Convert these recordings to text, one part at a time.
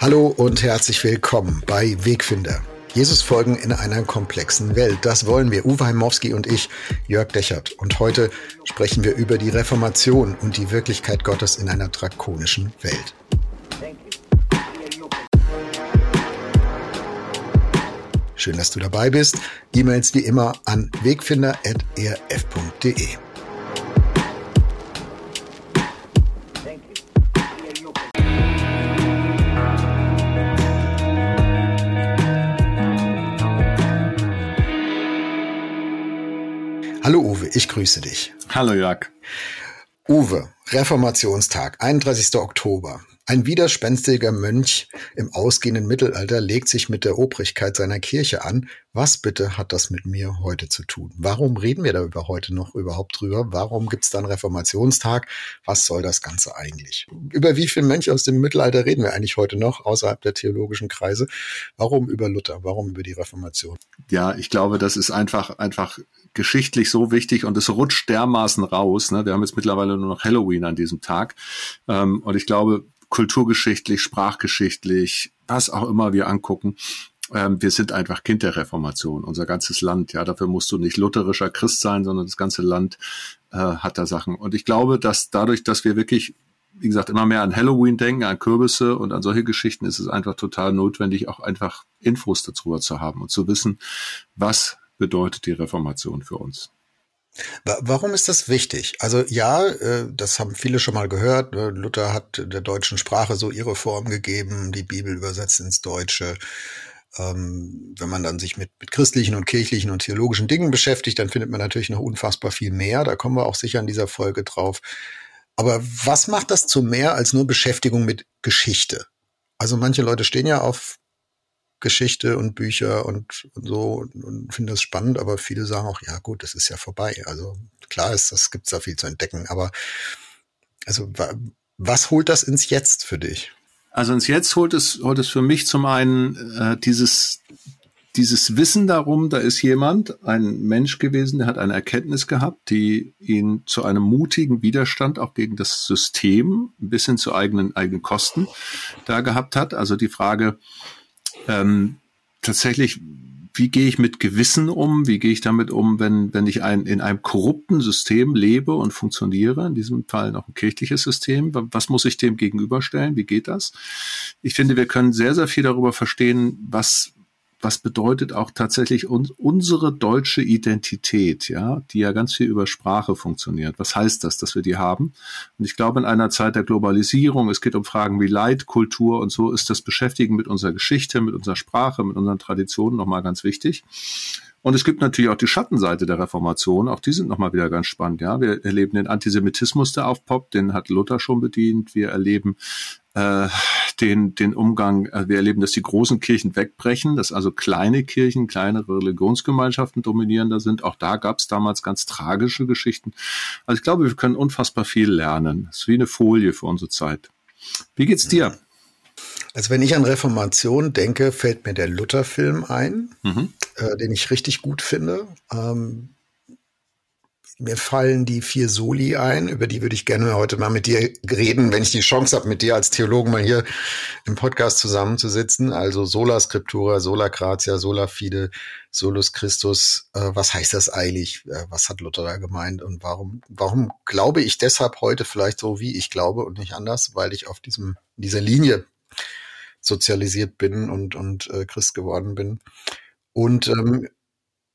Hallo und herzlich willkommen bei Wegfinder. Jesus folgen in einer komplexen Welt. Das wollen wir, Uwe Heimowski und ich, Jörg Dechert. Und heute sprechen wir über die Reformation und die Wirklichkeit Gottes in einer drakonischen Welt. Schön, dass du dabei bist. E-Mails wie immer an wegfinder.erf.de. Hallo Uwe, ich grüße dich. Hallo Jörg. Uwe, Reformationstag, 31. Oktober. Ein widerspenstiger Mönch im ausgehenden Mittelalter legt sich mit der Obrigkeit seiner Kirche an. Was bitte hat das mit mir heute zu tun? Warum reden wir da über heute noch überhaupt drüber? Warum gibt es dann Reformationstag? Was soll das Ganze eigentlich? Über wie viele Mönche aus dem Mittelalter reden wir eigentlich heute noch außerhalb der theologischen Kreise? Warum über Luther? Warum über die Reformation? Ja, ich glaube, das ist einfach, einfach geschichtlich so wichtig und es rutscht dermaßen raus. Ne? Wir haben jetzt mittlerweile nur noch Halloween an diesem Tag. Ähm, und ich glaube, kulturgeschichtlich, sprachgeschichtlich, was auch immer wir angucken, ähm, wir sind einfach Kind der Reformation, unser ganzes Land. Ja, dafür musst du nicht lutherischer Christ sein, sondern das ganze Land äh, hat da Sachen. Und ich glaube, dass dadurch, dass wir wirklich wie gesagt, immer mehr an Halloween denken, an Kürbisse und an solche Geschichten, ist es einfach total notwendig, auch einfach Infos darüber zu haben und zu wissen, was bedeutet die Reformation für uns. Warum ist das wichtig? Also ja, äh, das haben viele schon mal gehört. Ne? Luther hat der deutschen Sprache so ihre Form gegeben, die Bibel übersetzt ins Deutsche. Ähm, wenn man dann sich mit, mit christlichen und kirchlichen und theologischen Dingen beschäftigt, dann findet man natürlich noch unfassbar viel mehr. Da kommen wir auch sicher in dieser Folge drauf. Aber was macht das zu mehr als nur Beschäftigung mit Geschichte? Also manche Leute stehen ja auf Geschichte und Bücher und, und so und, und finde das spannend, aber viele sagen auch, ja gut, das ist ja vorbei. Also klar ist, das gibt's da viel zu entdecken, aber also was holt das ins Jetzt für dich? Also ins Jetzt holt es, holt es für mich zum einen äh, dieses, dieses Wissen darum, da ist jemand, ein Mensch gewesen, der hat eine Erkenntnis gehabt, die ihn zu einem mutigen Widerstand auch gegen das System, ein bisschen zu eigenen, eigenen Kosten da gehabt hat. Also die Frage, ähm, tatsächlich, wie gehe ich mit Gewissen um? Wie gehe ich damit um, wenn, wenn ich ein, in einem korrupten System lebe und funktioniere? In diesem Fall noch ein kirchliches System. Was muss ich dem gegenüberstellen? Wie geht das? Ich finde, wir können sehr, sehr viel darüber verstehen, was, was bedeutet auch tatsächlich uns, unsere deutsche Identität, ja, die ja ganz viel über Sprache funktioniert. Was heißt das, dass wir die haben? Und ich glaube, in einer Zeit der Globalisierung, es geht um Fragen wie Leid, Kultur und so, ist das Beschäftigen mit unserer Geschichte, mit unserer Sprache, mit unseren Traditionen nochmal ganz wichtig. Und es gibt natürlich auch die Schattenseite der Reformation, auch die sind nochmal wieder ganz spannend. Ja, wir erleben den Antisemitismus, der aufpoppt, den hat Luther schon bedient. Wir erleben äh, den, den Umgang, äh, wir erleben, dass die großen Kirchen wegbrechen, dass also kleine Kirchen, kleinere Religionsgemeinschaften dominierender sind. Auch da gab es damals ganz tragische Geschichten. Also ich glaube, wir können unfassbar viel lernen. Es ist wie eine Folie für unsere Zeit. Wie geht's dir? Also wenn ich an Reformation denke, fällt mir der Luther-Film ein, mhm. äh, den ich richtig gut finde. Ähm, mir fallen die vier Soli ein, über die würde ich gerne heute mal mit dir reden, wenn ich die Chance habe, mit dir als Theologen mal hier im Podcast zusammenzusitzen. Also Sola Scriptura, Sola Gratia, Sola Fide, Solus Christus. Äh, was heißt das eigentlich? Äh, was hat Luther da gemeint? Und warum, warum glaube ich deshalb heute vielleicht so, wie ich glaube und nicht anders? Weil ich auf diesem, dieser Linie sozialisiert bin und, und äh, Christ geworden bin. Und ähm,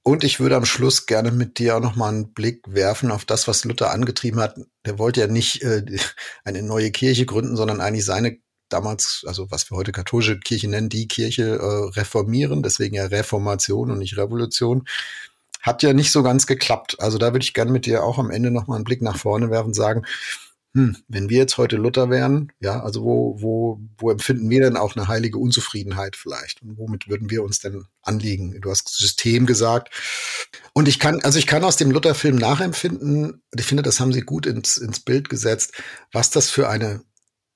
und ich würde am Schluss gerne mit dir auch noch mal einen Blick werfen auf das, was Luther angetrieben hat. Der wollte ja nicht äh, eine neue Kirche gründen, sondern eigentlich seine damals, also was wir heute katholische Kirche nennen, die Kirche äh, reformieren, deswegen ja Reformation und nicht Revolution. Hat ja nicht so ganz geklappt. Also da würde ich gerne mit dir auch am Ende noch mal einen Blick nach vorne werfen und sagen, hm, wenn wir jetzt heute Luther wären, ja, also wo, wo, wo empfinden wir denn auch eine heilige Unzufriedenheit vielleicht? Und womit würden wir uns denn anliegen? Du hast System gesagt. Und ich kann, also ich kann aus dem Luther-Film nachempfinden, ich finde, das haben sie gut ins, ins Bild gesetzt, was das für eine,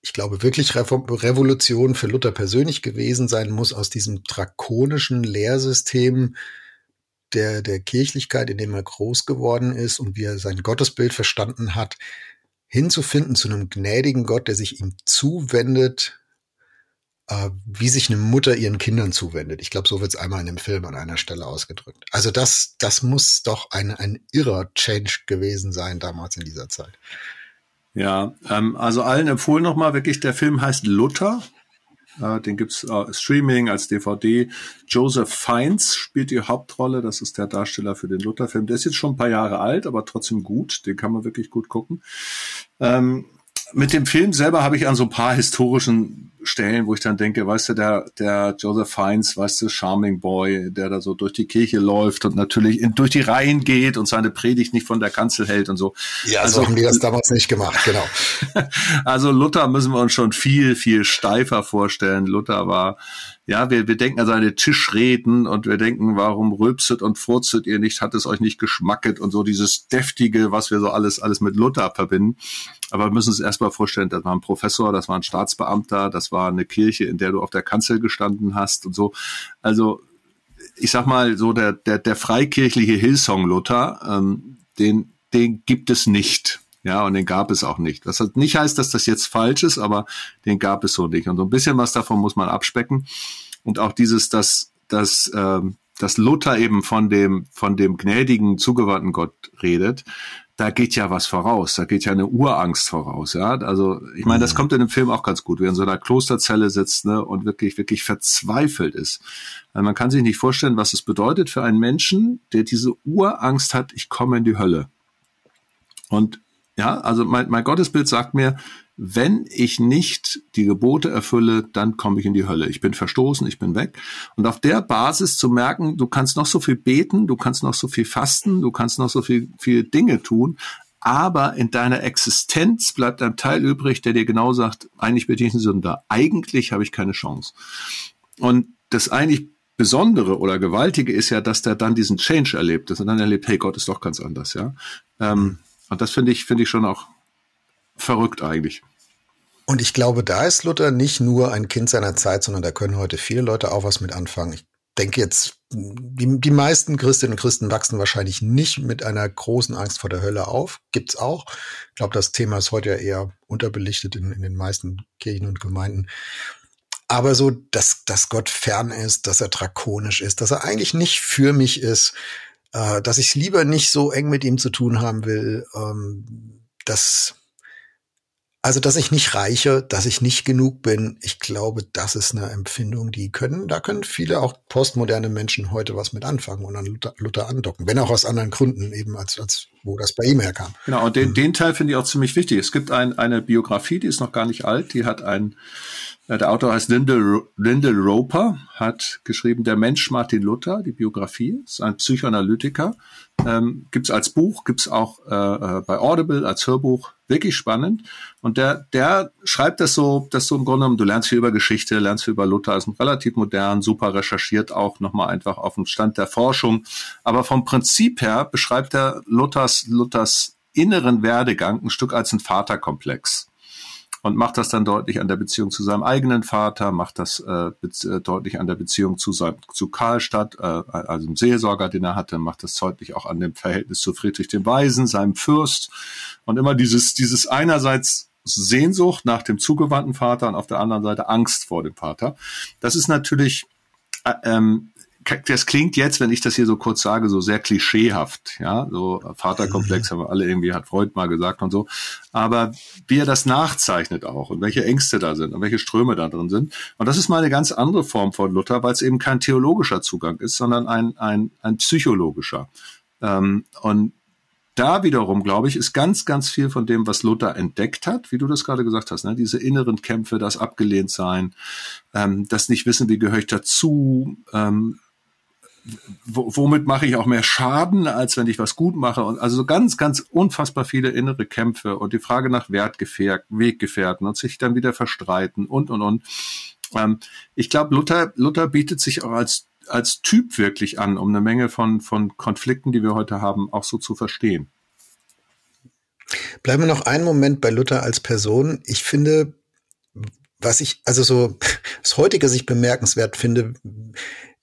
ich glaube, wirklich Revolution für Luther persönlich gewesen sein muss, aus diesem drakonischen Lehrsystem, der, der Kirchlichkeit, in dem er groß geworden ist und wie er sein Gottesbild verstanden hat, hinzufinden zu einem gnädigen Gott, der sich ihm zuwendet, äh, wie sich eine Mutter ihren Kindern zuwendet. Ich glaube, so wird es einmal in dem Film an einer Stelle ausgedrückt. Also das, das muss doch ein, ein irrer Change gewesen sein damals in dieser Zeit. Ja, ähm, also allen empfohlen nochmal wirklich, der Film heißt Luther. Äh, den gibt's äh, Streaming als DVD. Joseph Fiennes spielt die Hauptrolle. Das ist der Darsteller für den Luther-Film. Der ist jetzt schon ein paar Jahre alt, aber trotzdem gut. Den kann man wirklich gut gucken. Ähm, mit dem Film selber habe ich an so ein paar historischen Stellen, wo ich dann denke, weißt du, der, der Joseph Fiennes, weißt du, Charming Boy, der da so durch die Kirche läuft und natürlich in, durch die Reihen geht und seine Predigt nicht von der Kanzel hält und so. Ja, also, so haben die das damals nicht gemacht, genau. also Luther müssen wir uns schon viel, viel steifer vorstellen. Luther war ja, wir, wir denken an seine Tischreden und wir denken, warum rülpset und furzet ihr nicht, hat es euch nicht geschmacket und so dieses deftige, was wir so alles, alles mit Luther verbinden. Aber wir müssen uns erstmal vorstellen, das war ein Professor, das war ein Staatsbeamter, das war eine Kirche, in der du auf der Kanzel gestanden hast und so. Also, ich sag mal, so der, der, der freikirchliche Hillsong Luther, ähm, den, den gibt es nicht. Ja, und den gab es auch nicht. Was nicht heißt, dass das jetzt falsch ist, aber den gab es so nicht. Und so ein bisschen was davon muss man abspecken. Und auch dieses, dass, dass, ähm, dass Luther eben von dem, von dem gnädigen, zugewandten Gott redet, da geht ja was voraus, da geht ja eine Urangst voraus, ja. Also ich meine, das mhm. kommt in dem Film auch ganz gut, er in so einer Klosterzelle sitzt ne, und wirklich, wirklich verzweifelt ist. Weil man kann sich nicht vorstellen, was es bedeutet für einen Menschen, der diese Urangst hat, ich komme in die Hölle. Und ja, also mein, mein Gottesbild sagt mir, wenn ich nicht die Gebote erfülle, dann komme ich in die Hölle. Ich bin verstoßen, ich bin weg. Und auf der Basis zu merken, du kannst noch so viel beten, du kannst noch so viel fasten, du kannst noch so viel, viel Dinge tun, aber in deiner Existenz bleibt ein Teil übrig, der dir genau sagt, eigentlich bin ich ein Sünder. Eigentlich habe ich keine Chance. Und das eigentlich Besondere oder Gewaltige ist ja, dass der dann diesen Change erlebt, dass er dann erlebt, hey, Gott ist doch ganz anders, ja. Ähm, und das finde ich, finde ich schon auch verrückt eigentlich. Und ich glaube, da ist Luther nicht nur ein Kind seiner Zeit, sondern da können heute viele Leute auch was mit anfangen. Ich denke jetzt, die, die meisten Christinnen und Christen wachsen wahrscheinlich nicht mit einer großen Angst vor der Hölle auf. Gibt's auch. Ich glaube, das Thema ist heute ja eher unterbelichtet in, in den meisten Kirchen und Gemeinden. Aber so, dass, dass Gott fern ist, dass er drakonisch ist, dass er eigentlich nicht für mich ist, äh, dass ich lieber nicht so eng mit ihm zu tun haben will, ähm, dass also, dass ich nicht reiche, dass ich nicht genug bin, ich glaube, das ist eine Empfindung, die können, da können viele auch postmoderne Menschen heute was mit anfangen und an Luther, Luther andocken, wenn auch aus anderen Gründen eben als, als wo das bei ihm herkam. Genau, und den, mhm. den Teil finde ich auch ziemlich wichtig. Es gibt ein, eine Biografie, die ist noch gar nicht alt, die hat ein der Autor heißt Lyndall, Lyndall Roper, hat geschrieben Der Mensch Martin Luther, die Biografie, ist ein Psychoanalytiker. Ähm, gibt's als Buch, gibt's auch äh, äh, bei Audible als Hörbuch, wirklich spannend. Und der, der schreibt das so, das so im Grunde genommen, du lernst viel über Geschichte, lernst viel über Luther, ist relativ modern, super recherchiert auch nochmal einfach auf dem Stand der Forschung. Aber vom Prinzip her beschreibt er Luthers, Luthers inneren Werdegang ein Stück als ein Vaterkomplex und macht das dann deutlich an der Beziehung zu seinem eigenen Vater, macht das äh, äh, deutlich an der Beziehung zu, sein, zu Karlstadt, äh, also dem Seelsorger, den er hatte, macht das deutlich auch an dem Verhältnis zu Friedrich dem Weisen, seinem Fürst und immer dieses, dieses einerseits Sehnsucht nach dem zugewandten Vater und auf der anderen Seite Angst vor dem Vater. Das ist natürlich äh, ähm, das klingt jetzt, wenn ich das hier so kurz sage, so sehr klischeehaft, ja, so Vaterkomplex haben wir alle irgendwie, hat Freud mal gesagt und so. Aber wie er das nachzeichnet auch und welche Ängste da sind und welche Ströme da drin sind. Und das ist mal eine ganz andere Form von Luther, weil es eben kein theologischer Zugang ist, sondern ein, ein, ein psychologischer. Ähm, und da wiederum, glaube ich, ist ganz, ganz viel von dem, was Luther entdeckt hat, wie du das gerade gesagt hast, ne? diese inneren Kämpfe, das Abgelehntsein, ähm, das nicht wissen, wie gehöre ich dazu, ähm, womit mache ich auch mehr Schaden, als wenn ich was gut mache. Und also so ganz, ganz unfassbar viele innere Kämpfe und die Frage nach Wertgefähr Weggefährten und sich dann wieder verstreiten und, und, und. Ähm, ich glaube, Luther, Luther bietet sich auch als, als Typ wirklich an, um eine Menge von, von Konflikten, die wir heute haben, auch so zu verstehen. Bleiben wir noch einen Moment bei Luther als Person. Ich finde, was ich, also so aus heutiger Sicht bemerkenswert finde,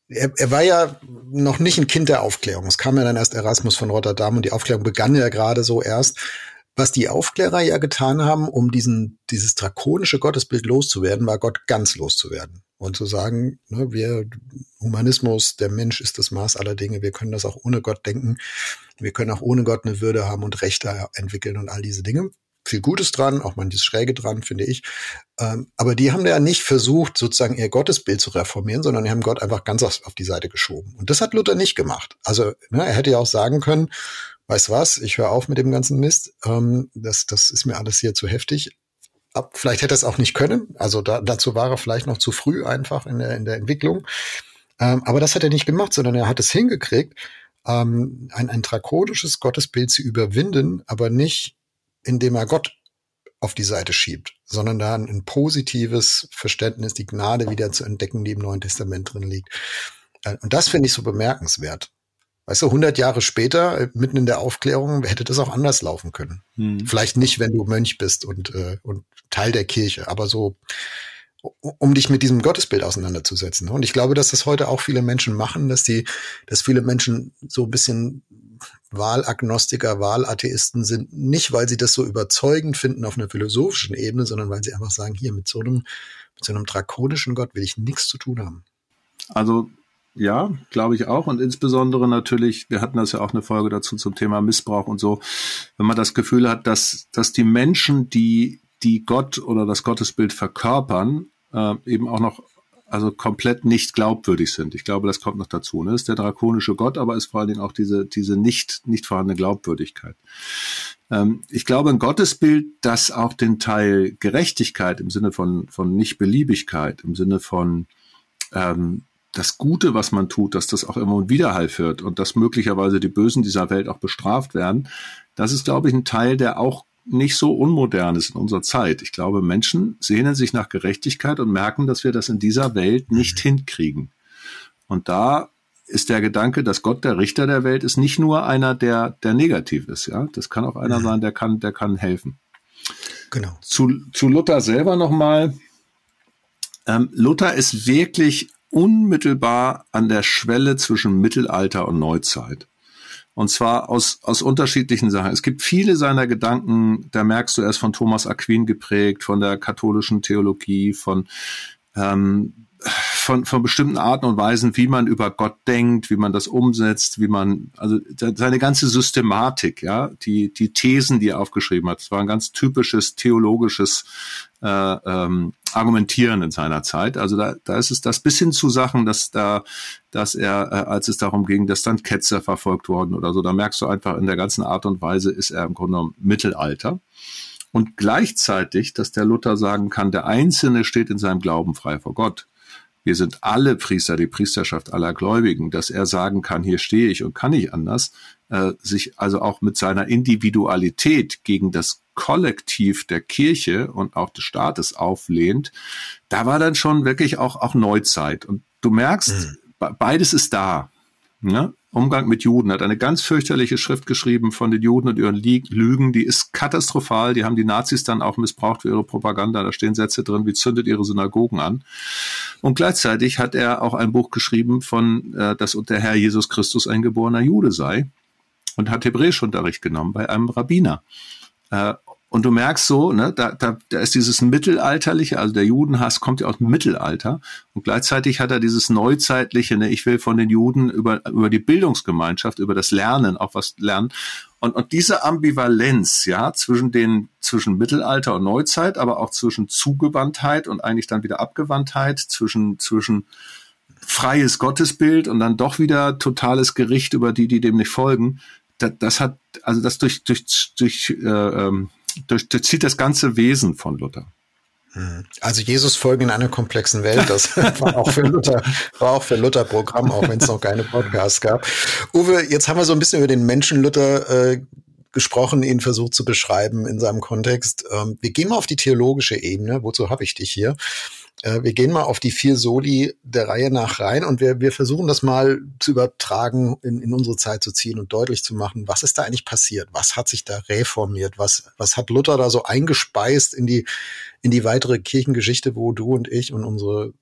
er, er war ja noch nicht ein Kind der Aufklärung. Es kam ja dann erst Erasmus von Rotterdam und die Aufklärung begann ja gerade so erst. was die Aufklärer ja getan haben, um diesen, dieses drakonische Gottesbild loszuwerden, war Gott ganz loszuwerden. Und zu sagen, ne, wir, Humanismus, der Mensch ist das Maß aller Dinge, wir können das auch ohne Gott denken, wir können auch ohne Gott eine Würde haben und Rechte entwickeln und all diese Dinge. Viel Gutes dran, auch manches Schräge dran, finde ich. Ähm, aber die haben ja nicht versucht, sozusagen ihr Gottesbild zu reformieren, sondern die haben Gott einfach ganz auf, die Seite geschoben. Und das hat Luther nicht gemacht. Also ne, er hätte ja auch sagen können, weißt was, ich höre auf mit dem ganzen Mist, ähm, das, das ist mir alles hier zu heftig. Ab, vielleicht hätte er es auch nicht können, also da, dazu war er vielleicht noch zu früh einfach in der, in der Entwicklung. Ähm, aber das hat er nicht gemacht, sondern er hat es hingekriegt, ähm, ein, ein drakonisches Gottesbild zu überwinden, aber nicht, indem er Gott auf die Seite schiebt, sondern da ein, positives Verständnis, die Gnade wieder zu entdecken, die im Neuen Testament drin liegt. Äh, und das finde ich so bemerkenswert. Weißt du, 100 Jahre später, äh, mitten in der Aufklärung, hätte das auch anders laufen können. Hm. Vielleicht nicht, wenn du Mönch bist und, äh, und Teil der Kirche, aber so, um dich mit diesem Gottesbild auseinanderzusetzen. Und ich glaube, dass das heute auch viele Menschen machen, dass die, dass viele Menschen so ein bisschen Wahlagnostiker, Wahlatheisten sind, nicht weil sie das so überzeugend finden auf einer philosophischen Ebene, sondern weil sie einfach sagen, hier mit so einem, mit so einem drakonischen Gott will ich nichts zu tun haben. Also ja, glaube ich auch. Und insbesondere natürlich, wir hatten das ja auch eine Folge dazu zum Thema Missbrauch und so, wenn man das Gefühl hat, dass, dass die Menschen, die, die Gott oder das Gottesbild verkörpern, äh, eben auch noch also komplett nicht glaubwürdig sind. Ich glaube, das kommt noch dazu. Ne? Ist der drakonische Gott, aber ist vor allen Dingen auch diese, diese nicht, nicht vorhandene Glaubwürdigkeit. Ähm, ich glaube, ein Gottesbild, das auch den Teil Gerechtigkeit im Sinne von, von Nichtbeliebigkeit, im Sinne von ähm, das Gute, was man tut, dass das auch immer ein Widerhall führt und dass möglicherweise die Bösen dieser Welt auch bestraft werden, das ist, glaube ich, ein Teil, der auch nicht so unmodern ist in unserer Zeit. Ich glaube, Menschen sehnen sich nach Gerechtigkeit und merken, dass wir das in dieser Welt nicht hinkriegen. Und da ist der Gedanke, dass Gott der Richter der Welt ist, nicht nur einer, der, der negativ ist, ja. Das kann auch einer mhm. sein, der kann, der kann helfen. Genau. Zu, zu Luther selber nochmal. Ähm, Luther ist wirklich unmittelbar an der Schwelle zwischen Mittelalter und Neuzeit. Und zwar aus, aus unterschiedlichen Sachen. Es gibt viele seiner Gedanken, da merkst du, er ist von Thomas Aquin geprägt, von der katholischen Theologie, von ähm, von, von bestimmten Arten und Weisen, wie man über Gott denkt, wie man das umsetzt, wie man, also seine ganze Systematik, ja, die, die Thesen, die er aufgeschrieben hat, das war ein ganz typisches theologisches äh, ähm, Argumentieren in seiner Zeit. Also da, da ist es das bis hin zu Sachen, dass da, dass er, äh, als es darum ging, dass dann Ketzer verfolgt wurden oder so, da merkst du einfach in der ganzen Art und Weise ist er im Grunde genommen Mittelalter und gleichzeitig, dass der Luther sagen kann, der Einzelne steht in seinem Glauben frei vor Gott wir sind alle Priester, die Priesterschaft aller Gläubigen, dass er sagen kann, hier stehe ich und kann nicht anders, äh, sich also auch mit seiner Individualität gegen das Kollektiv der Kirche und auch des Staates auflehnt, da war dann schon wirklich auch, auch Neuzeit. Und du merkst, mhm. beides ist da. Ne? Umgang mit Juden, hat eine ganz fürchterliche Schrift geschrieben von den Juden und ihren Lügen, die ist katastrophal, die haben die Nazis dann auch missbraucht für ihre Propaganda, da stehen Sätze drin, wie zündet ihre Synagogen an. Und gleichzeitig hat er auch ein Buch geschrieben von, äh, dass der Herr Jesus Christus ein geborener Jude sei und hat Hebräischunterricht genommen bei einem Rabbiner. Äh, und du merkst so, ne, da, da, da ist dieses Mittelalterliche, also der Judenhass kommt ja aus dem Mittelalter und gleichzeitig hat er dieses Neuzeitliche, ne, ich will von den Juden über, über die Bildungsgemeinschaft, über das Lernen auch was lernen. Und, und diese Ambivalenz, ja, zwischen den, zwischen Mittelalter und Neuzeit, aber auch zwischen Zugewandtheit und eigentlich dann wieder Abgewandtheit, zwischen, zwischen freies Gottesbild und dann doch wieder totales Gericht über die, die dem nicht folgen, das, das hat, also das durch, durch, durch äh, ähm, durchzieht das ganze Wesen von Luther. Mhm. Also Jesus folgen in einer komplexen Welt, das war auch für Luther, war auch für Luther Programm, auch wenn es noch keine Podcasts gab. Uwe, jetzt haben wir so ein bisschen über den Menschen Luther äh, gesprochen, ihn versucht zu beschreiben in seinem Kontext. Ähm, wir gehen mal auf die theologische Ebene. Wozu habe ich dich hier? Äh, wir gehen mal auf die vier Soli der Reihe nach rein und wir, wir versuchen das mal zu übertragen, in, in unsere Zeit zu ziehen und deutlich zu machen, was ist da eigentlich passiert? Was hat sich da reformiert? Was, was hat Luther da so eingespeist in die, in die weitere Kirchengeschichte, wo du und ich und unsere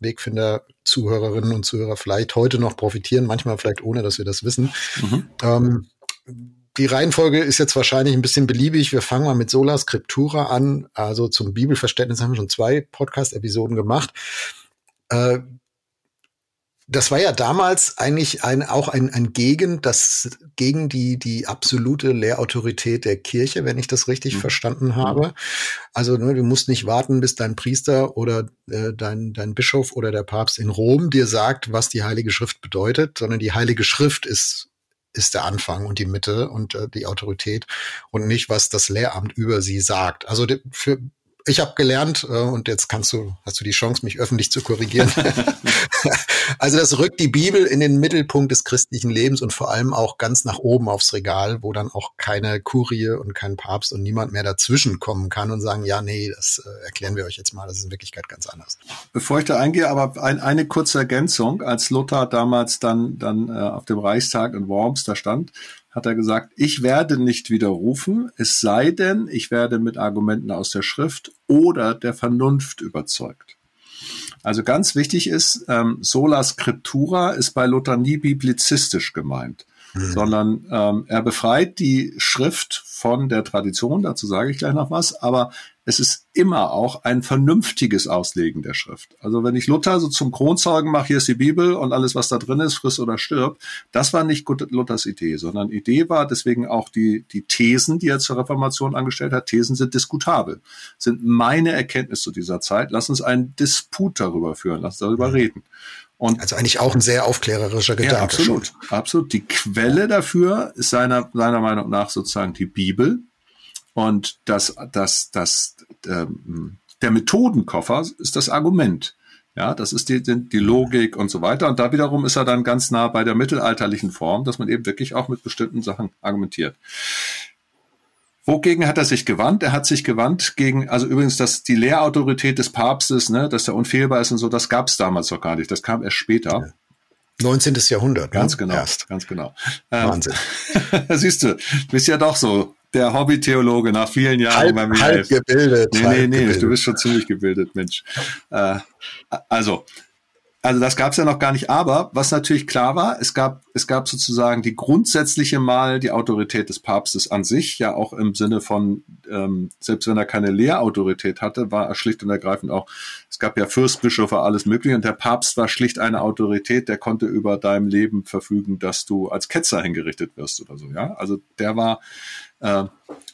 Wegfinder, Zuhörerinnen und Zuhörer vielleicht heute noch profitieren, manchmal vielleicht ohne, dass wir das wissen. Mhm. Ähm, die Reihenfolge ist jetzt wahrscheinlich ein bisschen beliebig. Wir fangen mal mit Sola Scriptura an. Also zum Bibelverständnis haben wir schon zwei Podcast-Episoden gemacht. Äh, das war ja damals eigentlich ein, auch ein, ein Gegen, das, gegen die, die absolute Lehrautorität der Kirche, wenn ich das richtig mhm. verstanden habe. Also ne, du musst nicht warten, bis dein Priester oder äh, dein, dein Bischof oder der Papst in Rom dir sagt, was die Heilige Schrift bedeutet, sondern die Heilige Schrift ist ist der Anfang und die Mitte und äh, die Autorität und nicht, was das Lehramt über sie sagt. Also für ich habe gelernt äh, und jetzt kannst du hast du die Chance mich öffentlich zu korrigieren. also das rückt die Bibel in den Mittelpunkt des christlichen Lebens und vor allem auch ganz nach oben aufs Regal, wo dann auch keine Kurie und kein Papst und niemand mehr dazwischen kommen kann und sagen, ja, nee, das äh, erklären wir euch jetzt mal, das ist in Wirklichkeit ganz anders. Bevor ich da eingehe, aber ein, eine kurze Ergänzung, als Luther damals dann dann äh, auf dem Reichstag in Worms da stand, hat er gesagt, ich werde nicht widerrufen, es sei denn, ich werde mit Argumenten aus der Schrift oder der Vernunft überzeugt. Also ganz wichtig ist, ähm, sola scriptura ist bei Luther nie biblizistisch gemeint, mhm. sondern ähm, er befreit die Schrift von der Tradition, dazu sage ich gleich noch was, aber es ist immer auch ein vernünftiges Auslegen der Schrift. Also wenn ich Luther so zum Kronzeugen mache, hier ist die Bibel und alles, was da drin ist, friss oder stirb, das war nicht Luthers Idee, sondern Idee war deswegen auch die, die Thesen, die er zur Reformation angestellt hat. Thesen sind diskutabel, sind meine Erkenntnis zu dieser Zeit. Lass uns einen Disput darüber führen, lass uns darüber mhm. reden. Und also eigentlich auch ein sehr aufklärerischer Gedanke. Ja, absolut, schon. absolut. Die Quelle dafür ist seiner, seiner Meinung nach sozusagen die Bibel und das, das, das, ähm, der Methodenkoffer ist das Argument. Ja, das ist die, die Logik und so weiter. Und da wiederum ist er dann ganz nah bei der mittelalterlichen Form, dass man eben wirklich auch mit bestimmten Sachen argumentiert. Wogegen hat er sich gewandt? Er hat sich gewandt gegen, also übrigens, dass die Lehrautorität des Papstes, ne, dass er unfehlbar ist und so, das gab es damals noch gar nicht. Das kam erst später. 19. Jahrhundert. Ganz ne? genau. Erst. Ganz genau. Ähm, Wahnsinn. siehst du, du bist ja doch so der Hobby-Theologe nach vielen Jahren halb, beim halb gebildet. Nee, nee, nee, gebildet. du bist schon ziemlich gebildet, Mensch. Äh, also, also das gab es ja noch gar nicht. Aber was natürlich klar war, es gab, es gab sozusagen die grundsätzliche Mal die Autorität des Papstes an sich, ja auch im Sinne von, ähm, selbst wenn er keine Lehrautorität hatte, war er schlicht und ergreifend auch, es gab ja Fürstbischöfe, alles mögliche, und der Papst war schlicht eine Autorität, der konnte über deinem Leben verfügen, dass du als Ketzer hingerichtet wirst oder so, ja. Also der war äh,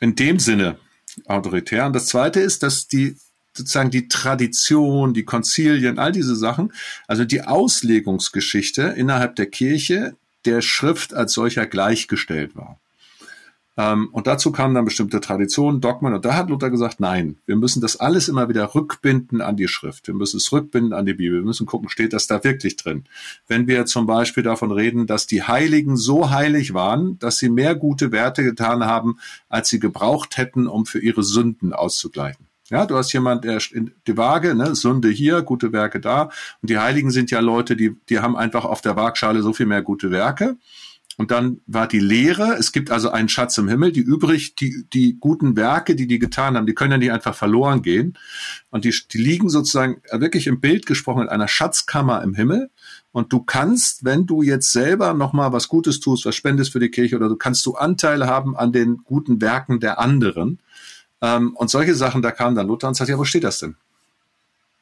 in dem Sinne autoritär. Und das Zweite ist, dass die sozusagen die Tradition, die Konzilien, all diese Sachen, also die Auslegungsgeschichte innerhalb der Kirche der Schrift als solcher gleichgestellt war. Ähm, und dazu kamen dann bestimmte Traditionen, Dogmen. Und da hat Luther gesagt, nein, wir müssen das alles immer wieder rückbinden an die Schrift. Wir müssen es rückbinden an die Bibel. Wir müssen gucken, steht das da wirklich drin? Wenn wir zum Beispiel davon reden, dass die Heiligen so heilig waren, dass sie mehr gute Werte getan haben, als sie gebraucht hätten, um für ihre Sünden auszugleichen. Ja, du hast jemand, der in die Waage, ne, Sünde hier, gute Werke da. Und die Heiligen sind ja Leute, die, die haben einfach auf der Waagschale so viel mehr gute Werke. Und dann war die Lehre, es gibt also einen Schatz im Himmel, die übrig, die, die guten Werke, die die getan haben, die können ja nicht einfach verloren gehen. Und die, die liegen sozusagen wirklich im Bild gesprochen in einer Schatzkammer im Himmel. Und du kannst, wenn du jetzt selber nochmal was Gutes tust, was spendest für die Kirche oder du kannst du Anteil haben an den guten Werken der anderen. Ähm, und solche Sachen, da kam dann Luther und sagt, ja, wo steht das denn?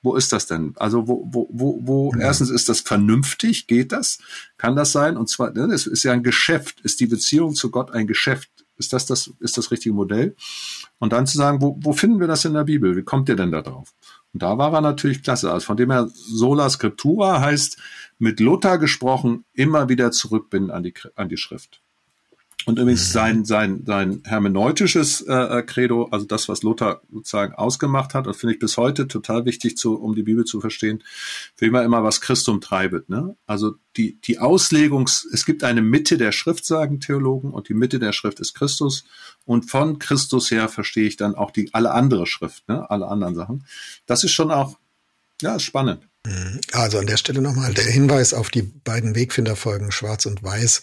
Wo ist das denn? Also wo, wo, wo, wo ja. erstens ist das vernünftig? Geht das? Kann das sein? Und zwar, ne, es ist ja ein Geschäft. Ist die Beziehung zu Gott ein Geschäft? Ist das das, ist das richtige Modell? Und dann zu sagen, wo, wo finden wir das in der Bibel? Wie kommt ihr denn da drauf? Und da war er natürlich klasse. Also von dem her, Sola Scriptura heißt, mit Luther gesprochen, immer wieder zurückbinden an die, an die Schrift. Und übrigens mhm. sein, sein, sein hermeneutisches äh, äh, Credo, also das, was Luther sozusagen ausgemacht hat, und finde ich bis heute total wichtig, zu, um die Bibel zu verstehen, für immer immer, was Christum treibet. Ne? Also die, die Auslegung, es gibt eine Mitte der Schrift, sagen Theologen, und die Mitte der Schrift ist Christus. Und von Christus her verstehe ich dann auch die alle andere Schrift, ne? alle anderen Sachen. Das ist schon auch, ja, spannend. Mhm. Also an der Stelle nochmal der Hinweis auf die beiden Wegfinderfolgen Schwarz und Weiß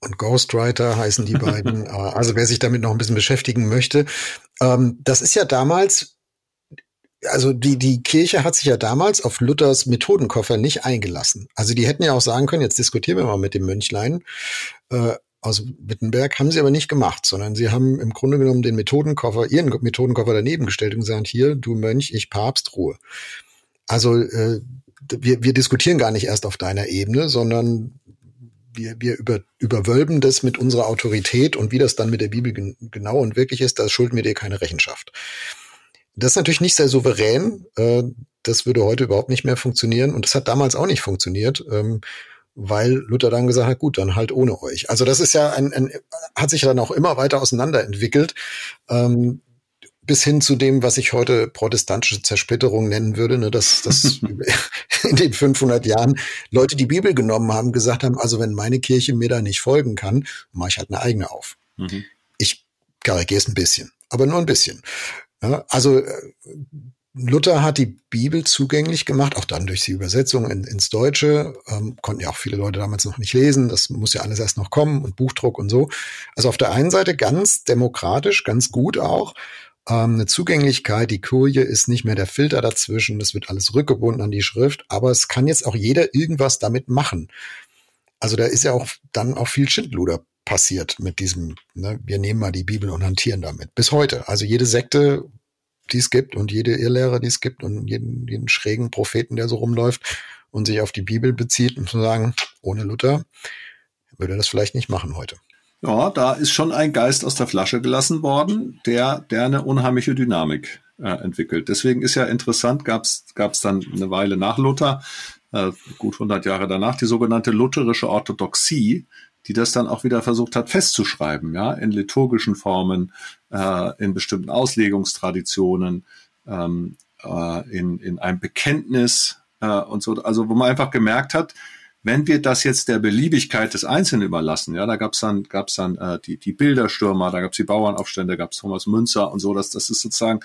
und Ghostwriter heißen die beiden. Äh, also wer sich damit noch ein bisschen beschäftigen möchte, ähm, das ist ja damals, also die, die Kirche hat sich ja damals auf Luthers Methodenkoffer nicht eingelassen. Also die hätten ja auch sagen können, jetzt diskutieren wir mal mit dem Mönchlein. Äh, aus Wittenberg, haben sie aber nicht gemacht, sondern sie haben im Grunde genommen den Methodenkoffer, ihren Methodenkoffer daneben gestellt und gesagt, hier, du Mönch, ich Papst, Ruhe. Also äh, wir, wir diskutieren gar nicht erst auf deiner Ebene, sondern wir, wir über, überwölben das mit unserer Autorität und wie das dann mit der Bibel gen genau und wirklich ist, da schulden wir dir keine Rechenschaft. Das ist natürlich nicht sehr souverän. Äh, das würde heute überhaupt nicht mehr funktionieren. Und das hat damals auch nicht funktioniert, ähm, weil Luther dann gesagt hat, gut, dann halt ohne euch. Also das ist ja ein, ein hat sich dann auch immer weiter auseinanderentwickelt. Ähm, bis hin zu dem, was ich heute protestantische Zersplitterung nennen würde, ne, dass, dass in den 500 Jahren Leute die Bibel genommen haben, gesagt haben, also wenn meine Kirche mir da nicht folgen kann, mache ich halt eine eigene auf. Mhm. Ich karikiere es ein bisschen, aber nur ein bisschen. Ja, also äh, Luther hat die Bibel zugänglich gemacht, auch dann durch die Übersetzung in, ins Deutsche. Ähm, konnten ja auch viele Leute damals noch nicht lesen. Das muss ja alles erst noch kommen und Buchdruck und so. Also auf der einen Seite ganz demokratisch, ganz gut auch ähm, eine Zugänglichkeit, die Kurie ist nicht mehr der Filter dazwischen, das wird alles rückgebunden an die Schrift, aber es kann jetzt auch jeder irgendwas damit machen. Also da ist ja auch dann auch viel Schindluder passiert mit diesem, ne, wir nehmen mal die Bibel und hantieren damit. Bis heute. Also jede Sekte, die es gibt und jede Irrlehre, die es gibt und jeden, jeden schrägen Propheten, der so rumläuft und sich auf die Bibel bezieht, und zu sagen, ohne Luther würde das vielleicht nicht machen heute. Ja, da ist schon ein Geist aus der Flasche gelassen worden, der, der eine unheimliche Dynamik äh, entwickelt. Deswegen ist ja interessant, gab es dann eine Weile nach Luther, äh, gut 100 Jahre danach, die sogenannte lutherische Orthodoxie, die das dann auch wieder versucht hat festzuschreiben, ja, in liturgischen Formen, äh, in bestimmten Auslegungstraditionen, ähm, äh, in, in einem Bekenntnis äh, und so. Also wo man einfach gemerkt hat, wenn wir das jetzt der Beliebigkeit des Einzelnen überlassen, ja, da gab's dann, gab's dann äh, die, die Bilderstürmer, da gab's die Bauernaufstände, gab's Thomas Münzer und so, das, das ist sozusagen,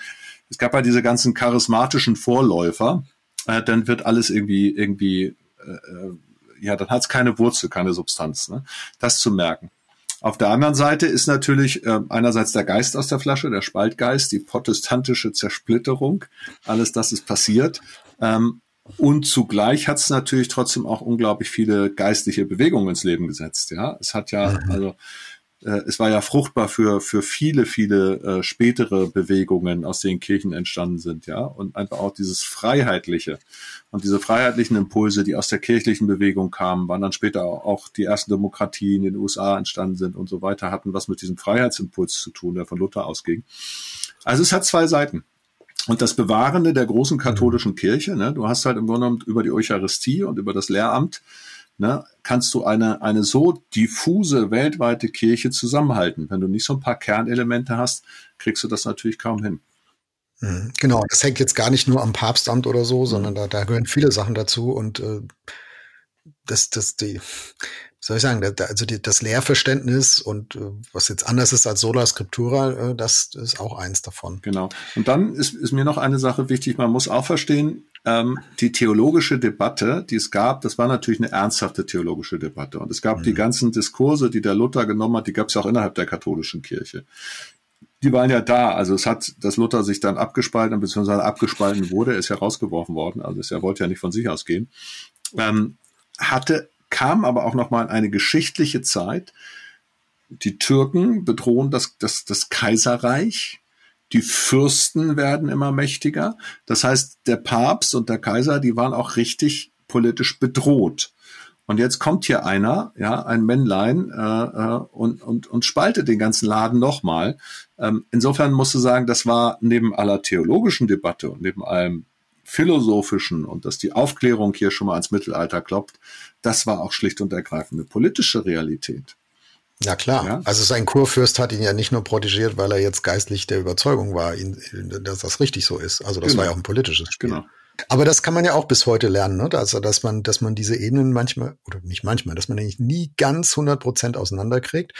es gab ja diese ganzen charismatischen Vorläufer, äh, dann wird alles irgendwie, irgendwie, äh, äh ja, dann hat's keine Wurzel, keine Substanz, ne? das zu merken. Auf der anderen Seite ist natürlich äh, einerseits der Geist aus der Flasche, der Spaltgeist, die protestantische Zersplitterung, alles das ist passiert. Ähm, und zugleich hat es natürlich trotzdem auch unglaublich viele geistliche Bewegungen ins Leben gesetzt. Ja, es hat ja, mhm. also äh, es war ja fruchtbar für für viele viele äh, spätere Bewegungen, aus denen Kirchen entstanden sind. Ja, und einfach auch dieses freiheitliche und diese freiheitlichen Impulse, die aus der kirchlichen Bewegung kamen, waren dann später auch die ersten Demokratien in den USA entstanden sind und so weiter, hatten was mit diesem Freiheitsimpuls zu tun, der von Luther ausging. Also es hat zwei Seiten. Und das Bewahrende der großen katholischen mhm. Kirche, ne, du hast halt im Grunde genommen über die Eucharistie und über das Lehramt, ne, kannst du eine, eine so diffuse weltweite Kirche zusammenhalten. Wenn du nicht so ein paar Kernelemente hast, kriegst du das natürlich kaum hin. Mhm. Genau, das hängt jetzt gar nicht nur am Papstamt oder so, sondern da, da gehören viele Sachen dazu und äh, das, das, die, soll ich sagen, also die, das Lehrverständnis und äh, was jetzt anders ist als Sola Scriptura, äh, das ist auch eins davon. Genau. Und dann ist, ist mir noch eine Sache wichtig, man muss auch verstehen, ähm, die theologische Debatte, die es gab, das war natürlich eine ernsthafte theologische Debatte. Und es gab mhm. die ganzen Diskurse, die der Luther genommen hat, die gab es ja auch innerhalb der katholischen Kirche. Die waren ja da. Also es hat, dass Luther sich dann abgespalten, beziehungsweise abgespalten wurde, ist ja rausgeworfen worden. Also er wollte ja nicht von sich ausgehen. Ähm, hatte kam aber auch nochmal eine geschichtliche Zeit. Die Türken bedrohen das, das, das Kaiserreich. Die Fürsten werden immer mächtiger. Das heißt, der Papst und der Kaiser, die waren auch richtig politisch bedroht. Und jetzt kommt hier einer, ja, ein Männlein, äh, äh, und, und, und spaltet den ganzen Laden nochmal. Ähm, insofern musst du sagen, das war neben aller theologischen Debatte und neben allem philosophischen und dass die Aufklärung hier schon mal ans Mittelalter klopft, das war auch schlicht und ergreifend eine politische Realität. Ja klar. Ja? Also sein Kurfürst hat ihn ja nicht nur protegiert, weil er jetzt geistlich der Überzeugung war, ihn, dass das richtig so ist. Also das genau. war ja auch ein politisches Spiel. Genau. Aber das kann man ja auch bis heute lernen, ne? Also, dass man, dass man diese Ebenen manchmal, oder nicht manchmal, dass man eigentlich nie ganz 100 Prozent auseinanderkriegt,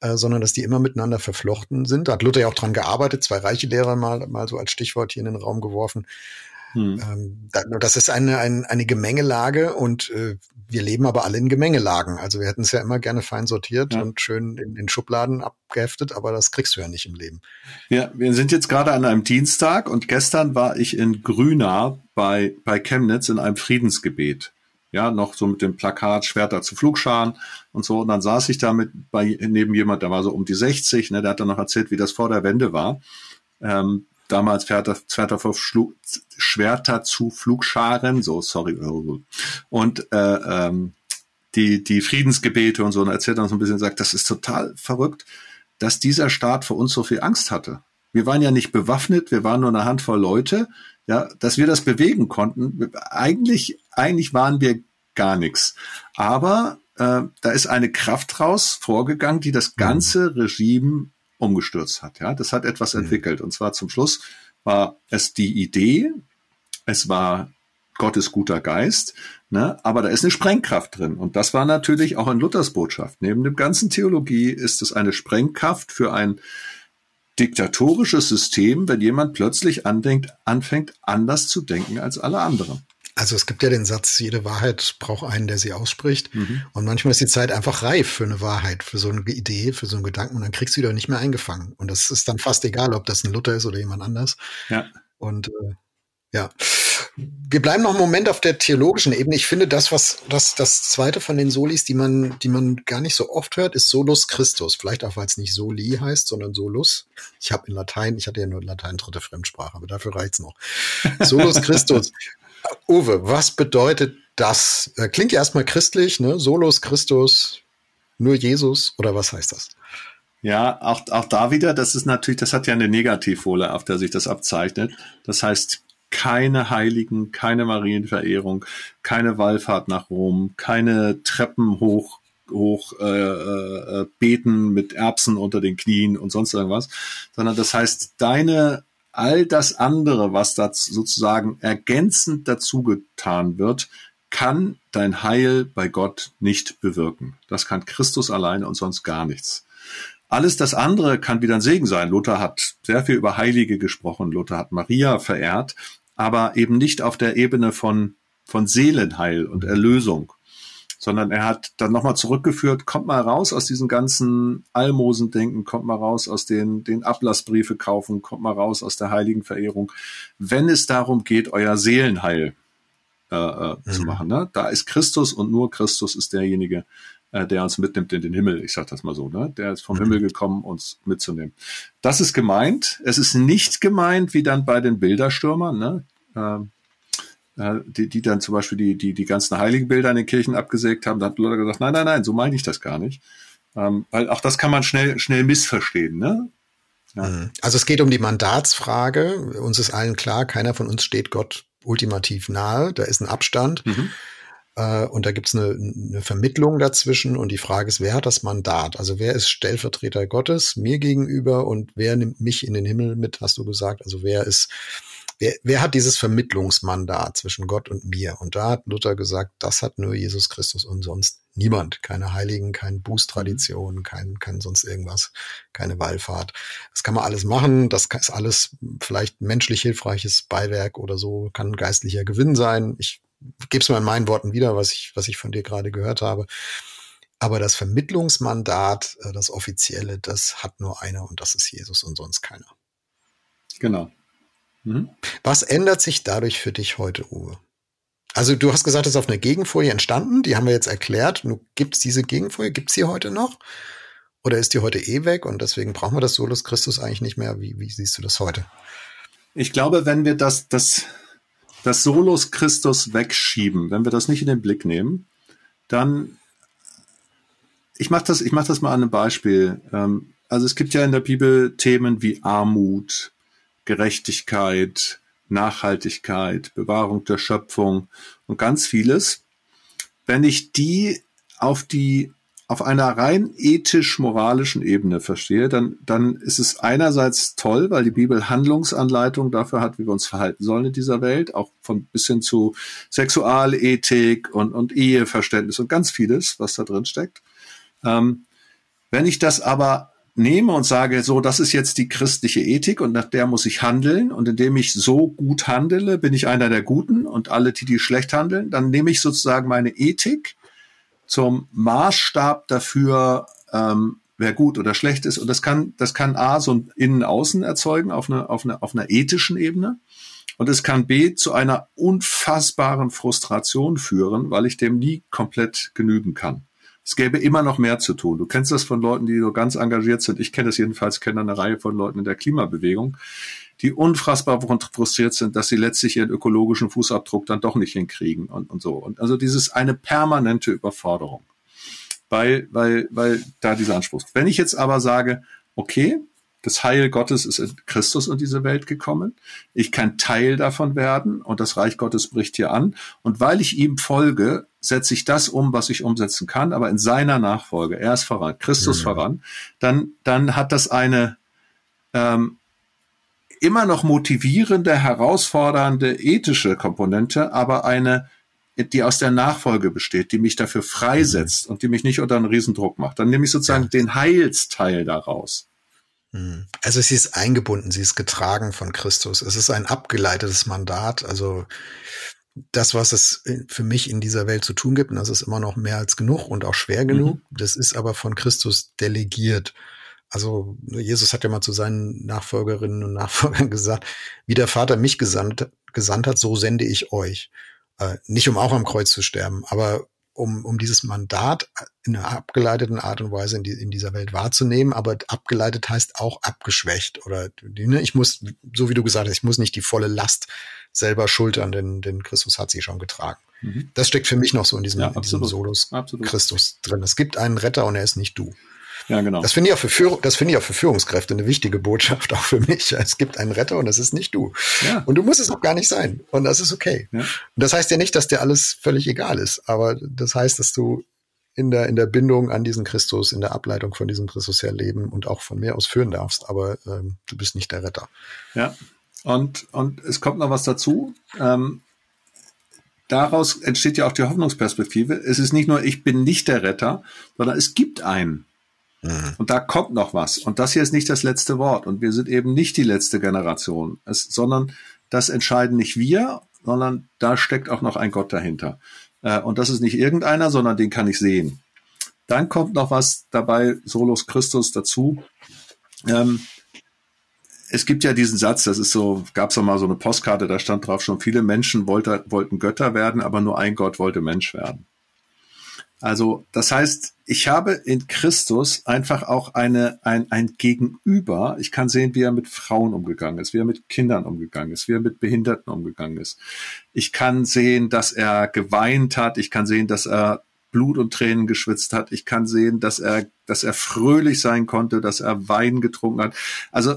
äh, sondern dass die immer miteinander verflochten sind. Da hat Luther ja auch dran gearbeitet, zwei reiche Lehrer mal, mal so als Stichwort hier in den Raum geworfen. Hm. Ähm, das ist eine, eine, eine Gemengelage und äh, wir leben aber alle in Gemengelagen. Also wir hätten es ja immer gerne fein sortiert ja. und schön in den Schubladen abgeheftet, aber das kriegst du ja nicht im Leben. Ja, wir sind jetzt gerade an einem Dienstag und gestern war ich in Grüna bei, bei Chemnitz in einem Friedensgebet. ja, noch so mit dem Plakat Schwerter zu Flugscharen und so. Und dann saß ich da mit bei, neben jemand, der war so um die 60, ne, der hat dann noch erzählt, wie das vor der Wende war. Ähm, damals Schwerter, Schwerter, Schlu Schwerter zu Flugscharen, so, sorry. Und äh, ähm, die, die Friedensgebete und so, und erzählt dann so ein bisschen, sagt, das ist total verrückt, dass dieser Staat vor uns so viel Angst hatte. Wir waren ja nicht bewaffnet, wir waren nur eine Handvoll Leute, ja, dass wir das bewegen konnten. Eigentlich, eigentlich waren wir gar nichts. Aber äh, da ist eine Kraft raus vorgegangen, die das ganze Regime umgestürzt hat. Ja, das hat etwas mhm. entwickelt. Und zwar zum Schluss war es die Idee, es war Gottes guter Geist, ne? aber da ist eine Sprengkraft drin. Und das war natürlich auch in Luthers Botschaft. Neben dem ganzen Theologie ist es eine Sprengkraft für ein diktatorisches System, wenn jemand plötzlich andenkt, anfängt, anders zu denken als alle anderen. Also es gibt ja den Satz, jede Wahrheit braucht einen, der sie ausspricht. Mhm. Und manchmal ist die Zeit einfach reif für eine Wahrheit, für so eine Idee, für so einen Gedanken. Und dann kriegst du die doch nicht mehr eingefangen. Und das ist dann fast egal, ob das ein Luther ist oder jemand anders. Ja. Und äh, ja. Wir bleiben noch einen Moment auf der theologischen Ebene. Ich finde, das, was das, das zweite von den Solis, die man, die man gar nicht so oft hört, ist Solus Christus. Vielleicht auch, weil es nicht Soli heißt, sondern Solus. Ich habe in Latein, ich hatte ja nur in Latein dritte Fremdsprache, aber dafür reicht's noch. Solus Christus. Uwe, was bedeutet das? Äh, klingt ja erstmal christlich, ne? Solus Christus, nur Jesus oder was heißt das? Ja, auch, auch da wieder, das ist natürlich, das hat ja eine Negativfolie, auf der sich das abzeichnet. Das heißt, keine Heiligen, keine Marienverehrung, keine Wallfahrt nach Rom, keine Treppen hoch hoch äh, äh, beten mit Erbsen unter den Knien und sonst irgendwas, sondern das heißt, deine all das andere, was da sozusagen ergänzend dazu getan wird, kann dein Heil bei Gott nicht bewirken. Das kann Christus alleine und sonst gar nichts. Alles das andere kann wieder ein Segen sein. Luther hat sehr viel über Heilige gesprochen. Luther hat Maria verehrt, aber eben nicht auf der Ebene von, von Seelenheil und Erlösung sondern er hat dann nochmal zurückgeführt, kommt mal raus aus diesen ganzen Almosendenken, kommt mal raus aus den, den Ablassbriefe kaufen, kommt mal raus aus der heiligen Verehrung, wenn es darum geht, euer Seelenheil äh, äh, mhm. zu machen. Ne? Da ist Christus und nur Christus ist derjenige, äh, der uns mitnimmt in den Himmel. Ich sage das mal so, ne? Der ist vom mhm. Himmel gekommen, uns mitzunehmen. Das ist gemeint. Es ist nicht gemeint, wie dann bei den Bilderstürmern, ne? Ähm, die, die dann zum Beispiel die, die, die ganzen Heiligenbilder in den Kirchen abgesägt haben, da hat Leute gesagt, nein, nein, nein, so meine ich das gar nicht. Ähm, weil auch das kann man schnell, schnell missverstehen, ne? Ja. Mhm. Also es geht um die Mandatsfrage. Uns ist allen klar, keiner von uns steht Gott ultimativ nahe. Da ist ein Abstand. Mhm. Äh, und da gibt es eine, eine Vermittlung dazwischen. Und die Frage ist, wer hat das Mandat? Also wer ist Stellvertreter Gottes mir gegenüber und wer nimmt mich in den Himmel mit, hast du gesagt? Also wer ist Wer, wer hat dieses Vermittlungsmandat zwischen Gott und mir? Und da hat Luther gesagt, das hat nur Jesus Christus und sonst niemand. Keine Heiligen, keine Bußtradition, kein, kein sonst irgendwas, keine Wallfahrt. Das kann man alles machen. Das ist alles vielleicht menschlich hilfreiches Beiwerk oder so, kann geistlicher Gewinn sein. Ich gebe es mal in meinen Worten wieder, was ich, was ich von dir gerade gehört habe. Aber das Vermittlungsmandat, äh, das offizielle, das hat nur einer und das ist Jesus und sonst keiner. Genau. Mhm. Was ändert sich dadurch für dich heute, Uwe? Also du hast gesagt, es ist auf einer Gegenfolie entstanden, die haben wir jetzt erklärt. Gibt es diese Gegenfolie? Gibt es sie heute noch? Oder ist die heute eh weg und deswegen brauchen wir das Solus Christus eigentlich nicht mehr? Wie, wie siehst du das heute? Ich glaube, wenn wir das, das, das Solus Christus wegschieben, wenn wir das nicht in den Blick nehmen, dann ich mache das, ich mach das mal an einem Beispiel. Ähm, also es gibt ja in der Bibel Themen wie Armut, Gerechtigkeit, Nachhaltigkeit, Bewahrung der Schöpfung und ganz vieles. Wenn ich die auf die auf einer rein ethisch-moralischen Ebene verstehe, dann, dann ist es einerseits toll, weil die Bibel Handlungsanleitung dafür hat, wie wir uns verhalten sollen in dieser Welt, auch von bis hin zu Sexualethik und, und Eheverständnis und ganz vieles, was da drin steckt. Ähm, wenn ich das aber nehme und sage, so, das ist jetzt die christliche Ethik und nach der muss ich handeln und indem ich so gut handele, bin ich einer der Guten und alle, die, die schlecht handeln, dann nehme ich sozusagen meine Ethik zum Maßstab dafür, ähm, wer gut oder schlecht ist. Und das kann, das kann A, so ein Innen-Außen erzeugen auf einer, auf einer, auf einer ethischen Ebene. Und es kann B zu einer unfassbaren Frustration führen, weil ich dem nie komplett genügen kann. Es gäbe immer noch mehr zu tun. Du kennst das von Leuten, die so ganz engagiert sind. Ich kenne das jedenfalls, kenne eine Reihe von Leuten in der Klimabewegung, die unfassbar frustriert sind, dass sie letztlich ihren ökologischen Fußabdruck dann doch nicht hinkriegen und, und so. Und also dieses eine permanente Überforderung weil, weil, weil da dieser Anspruch. Wenn ich jetzt aber sage, okay, das Heil Gottes ist in Christus in diese Welt gekommen. Ich kann Teil davon werden und das Reich Gottes bricht hier an. Und weil ich ihm folge, setze ich das um, was ich umsetzen kann, aber in seiner Nachfolge, er ist voran, Christus mhm. voran, dann, dann hat das eine ähm, immer noch motivierende, herausfordernde ethische Komponente, aber eine die aus der Nachfolge besteht, die mich dafür freisetzt mhm. und die mich nicht unter einen Riesendruck macht. Dann nehme ich sozusagen ja. den Heilsteil daraus. Mhm. Also sie ist eingebunden, sie ist getragen von Christus. Es ist ein abgeleitetes Mandat. Also das, was es für mich in dieser Welt zu tun gibt, und das ist immer noch mehr als genug und auch schwer genug, mhm. das ist aber von Christus delegiert. Also Jesus hat ja mal zu seinen Nachfolgerinnen und Nachfolgern gesagt, wie der Vater mich gesandt, gesandt hat, so sende ich euch. Äh, nicht um auch am Kreuz zu sterben, aber um, um dieses Mandat in einer abgeleiteten Art und Weise in, die, in dieser Welt wahrzunehmen. Aber abgeleitet heißt auch abgeschwächt. Oder ne, ich muss, so wie du gesagt hast, ich muss nicht die volle Last selber schultern, denn, denn Christus hat sie schon getragen. Mhm. Das steckt für mich noch so in diesem, ja, in diesem Solus absolut. Christus drin. Es gibt einen Retter und er ist nicht du. Ja, genau. Das finde ich auch für Führung, das finde ich auch für Führungskräfte eine wichtige Botschaft, auch für mich. Es gibt einen Retter und das ist nicht du. Ja. Und du musst es auch gar nicht sein. Und das ist okay. Ja. Und das heißt ja nicht, dass dir alles völlig egal ist, aber das heißt, dass du in der, in der Bindung an diesen Christus, in der Ableitung von diesem Christus her leben und auch von mir aus führen darfst, aber ähm, du bist nicht der Retter. Ja. Und, und es kommt noch was dazu. Ähm, daraus entsteht ja auch die Hoffnungsperspektive. Es ist nicht nur, ich bin nicht der Retter, sondern es gibt einen. Mhm. Und da kommt noch was. Und das hier ist nicht das letzte Wort. Und wir sind eben nicht die letzte Generation, es, sondern das entscheiden nicht wir, sondern da steckt auch noch ein Gott dahinter. Äh, und das ist nicht irgendeiner, sondern den kann ich sehen. Dann kommt noch was dabei, Solos Christus dazu. Ähm, es gibt ja diesen Satz, das ist so, gab es mal so eine Postkarte, da stand drauf schon, viele Menschen wollte, wollten Götter werden, aber nur ein Gott wollte Mensch werden. Also das heißt, ich habe in Christus einfach auch eine, ein, ein Gegenüber. Ich kann sehen, wie er mit Frauen umgegangen ist, wie er mit Kindern umgegangen ist, wie er mit Behinderten umgegangen ist. Ich kann sehen, dass er geweint hat. Ich kann sehen, dass er Blut und Tränen geschwitzt hat. Ich kann sehen, dass er, dass er fröhlich sein konnte, dass er Wein getrunken hat. Also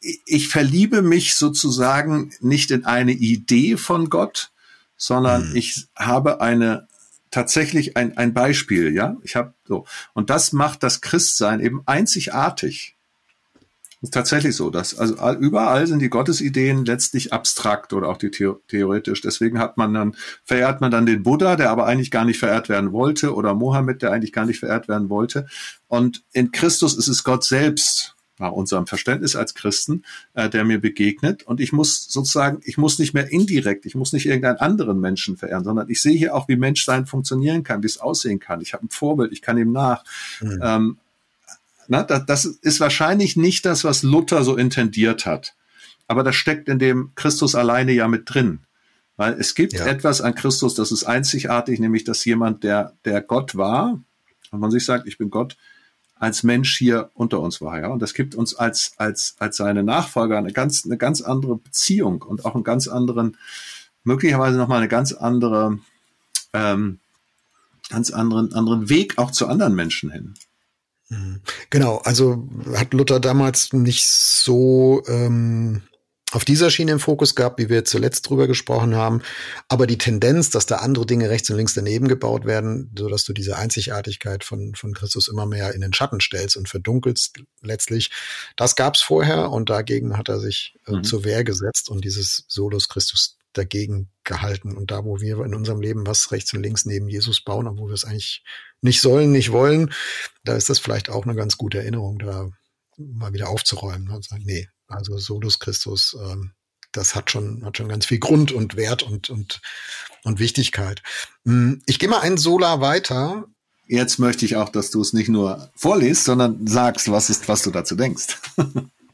ich, ich verliebe mich sozusagen nicht in eine Idee von Gott, sondern hm. ich habe eine tatsächlich ein, ein Beispiel, ja. Ich habe so. Und das macht das Christsein eben einzigartig. Ist tatsächlich so, dass also überall sind die Gottesideen letztlich abstrakt oder auch die theoretisch. Deswegen hat man dann verehrt man dann den Buddha, der aber eigentlich gar nicht verehrt werden wollte, oder Mohammed, der eigentlich gar nicht verehrt werden wollte. Und in Christus ist es Gott selbst, nach unserem Verständnis als Christen, äh, der mir begegnet. Und ich muss sozusagen, ich muss nicht mehr indirekt, ich muss nicht irgendeinen anderen Menschen verehren, sondern ich sehe hier auch, wie Menschsein funktionieren kann, wie es aussehen kann. Ich habe ein Vorbild, ich kann ihm nach. Mhm. Ähm, na, das, das ist wahrscheinlich nicht das, was Luther so intendiert hat. Aber das steckt in dem Christus alleine ja mit drin. Weil es gibt ja. etwas an Christus, das ist einzigartig, nämlich dass jemand, der, der Gott war, und man sich sagt, ich bin Gott, als Mensch hier unter uns war. Ja? Und das gibt uns als, als, als seine Nachfolger eine ganz, eine ganz andere Beziehung und auch einen ganz anderen, möglicherweise nochmal eine ganz andere, ähm, ganz anderen, anderen Weg auch zu anderen Menschen hin. Mhm. Genau, also hat Luther damals nicht so ähm, auf dieser Schiene im Fokus gehabt, wie wir zuletzt drüber gesprochen haben. Aber die Tendenz, dass da andere Dinge rechts und links daneben gebaut werden, so dass du diese Einzigartigkeit von, von Christus immer mehr in den Schatten stellst und verdunkelst letztlich, das gab's vorher und dagegen hat er sich äh, mhm. zur Wehr gesetzt und dieses Solus Christus dagegen gehalten. Und da, wo wir in unserem Leben was rechts und links neben Jesus bauen, obwohl wir es eigentlich nicht sollen, nicht wollen, da ist das vielleicht auch eine ganz gute Erinnerung, da mal wieder aufzuräumen und sagen, nee, also Solus Christus, ähm, das hat schon, hat schon ganz viel Grund und Wert und, und, und Wichtigkeit. Hm, ich gehe mal einen Sola weiter. jetzt möchte ich auch, dass du es nicht nur vorliest, sondern sagst, was ist, was du dazu denkst.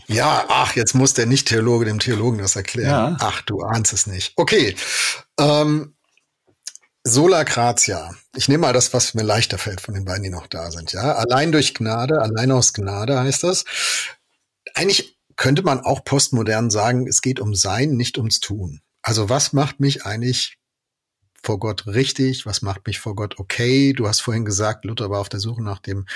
Ja, ach, jetzt muss der Nicht-Theologe dem Theologen das erklären. Ja. Ach, du ahnst es nicht. Okay. Ähm, Sola Gratia. Ich nehme mal das, was mir leichter fällt von den beiden, die noch da sind. Ja, allein durch Gnade, allein aus Gnade heißt das. Eigentlich könnte man auch postmodern sagen, es geht um Sein, nicht ums Tun. Also was macht mich eigentlich vor Gott richtig? Was macht mich vor Gott okay? Du hast vorhin gesagt, Luther war auf der Suche nach dem,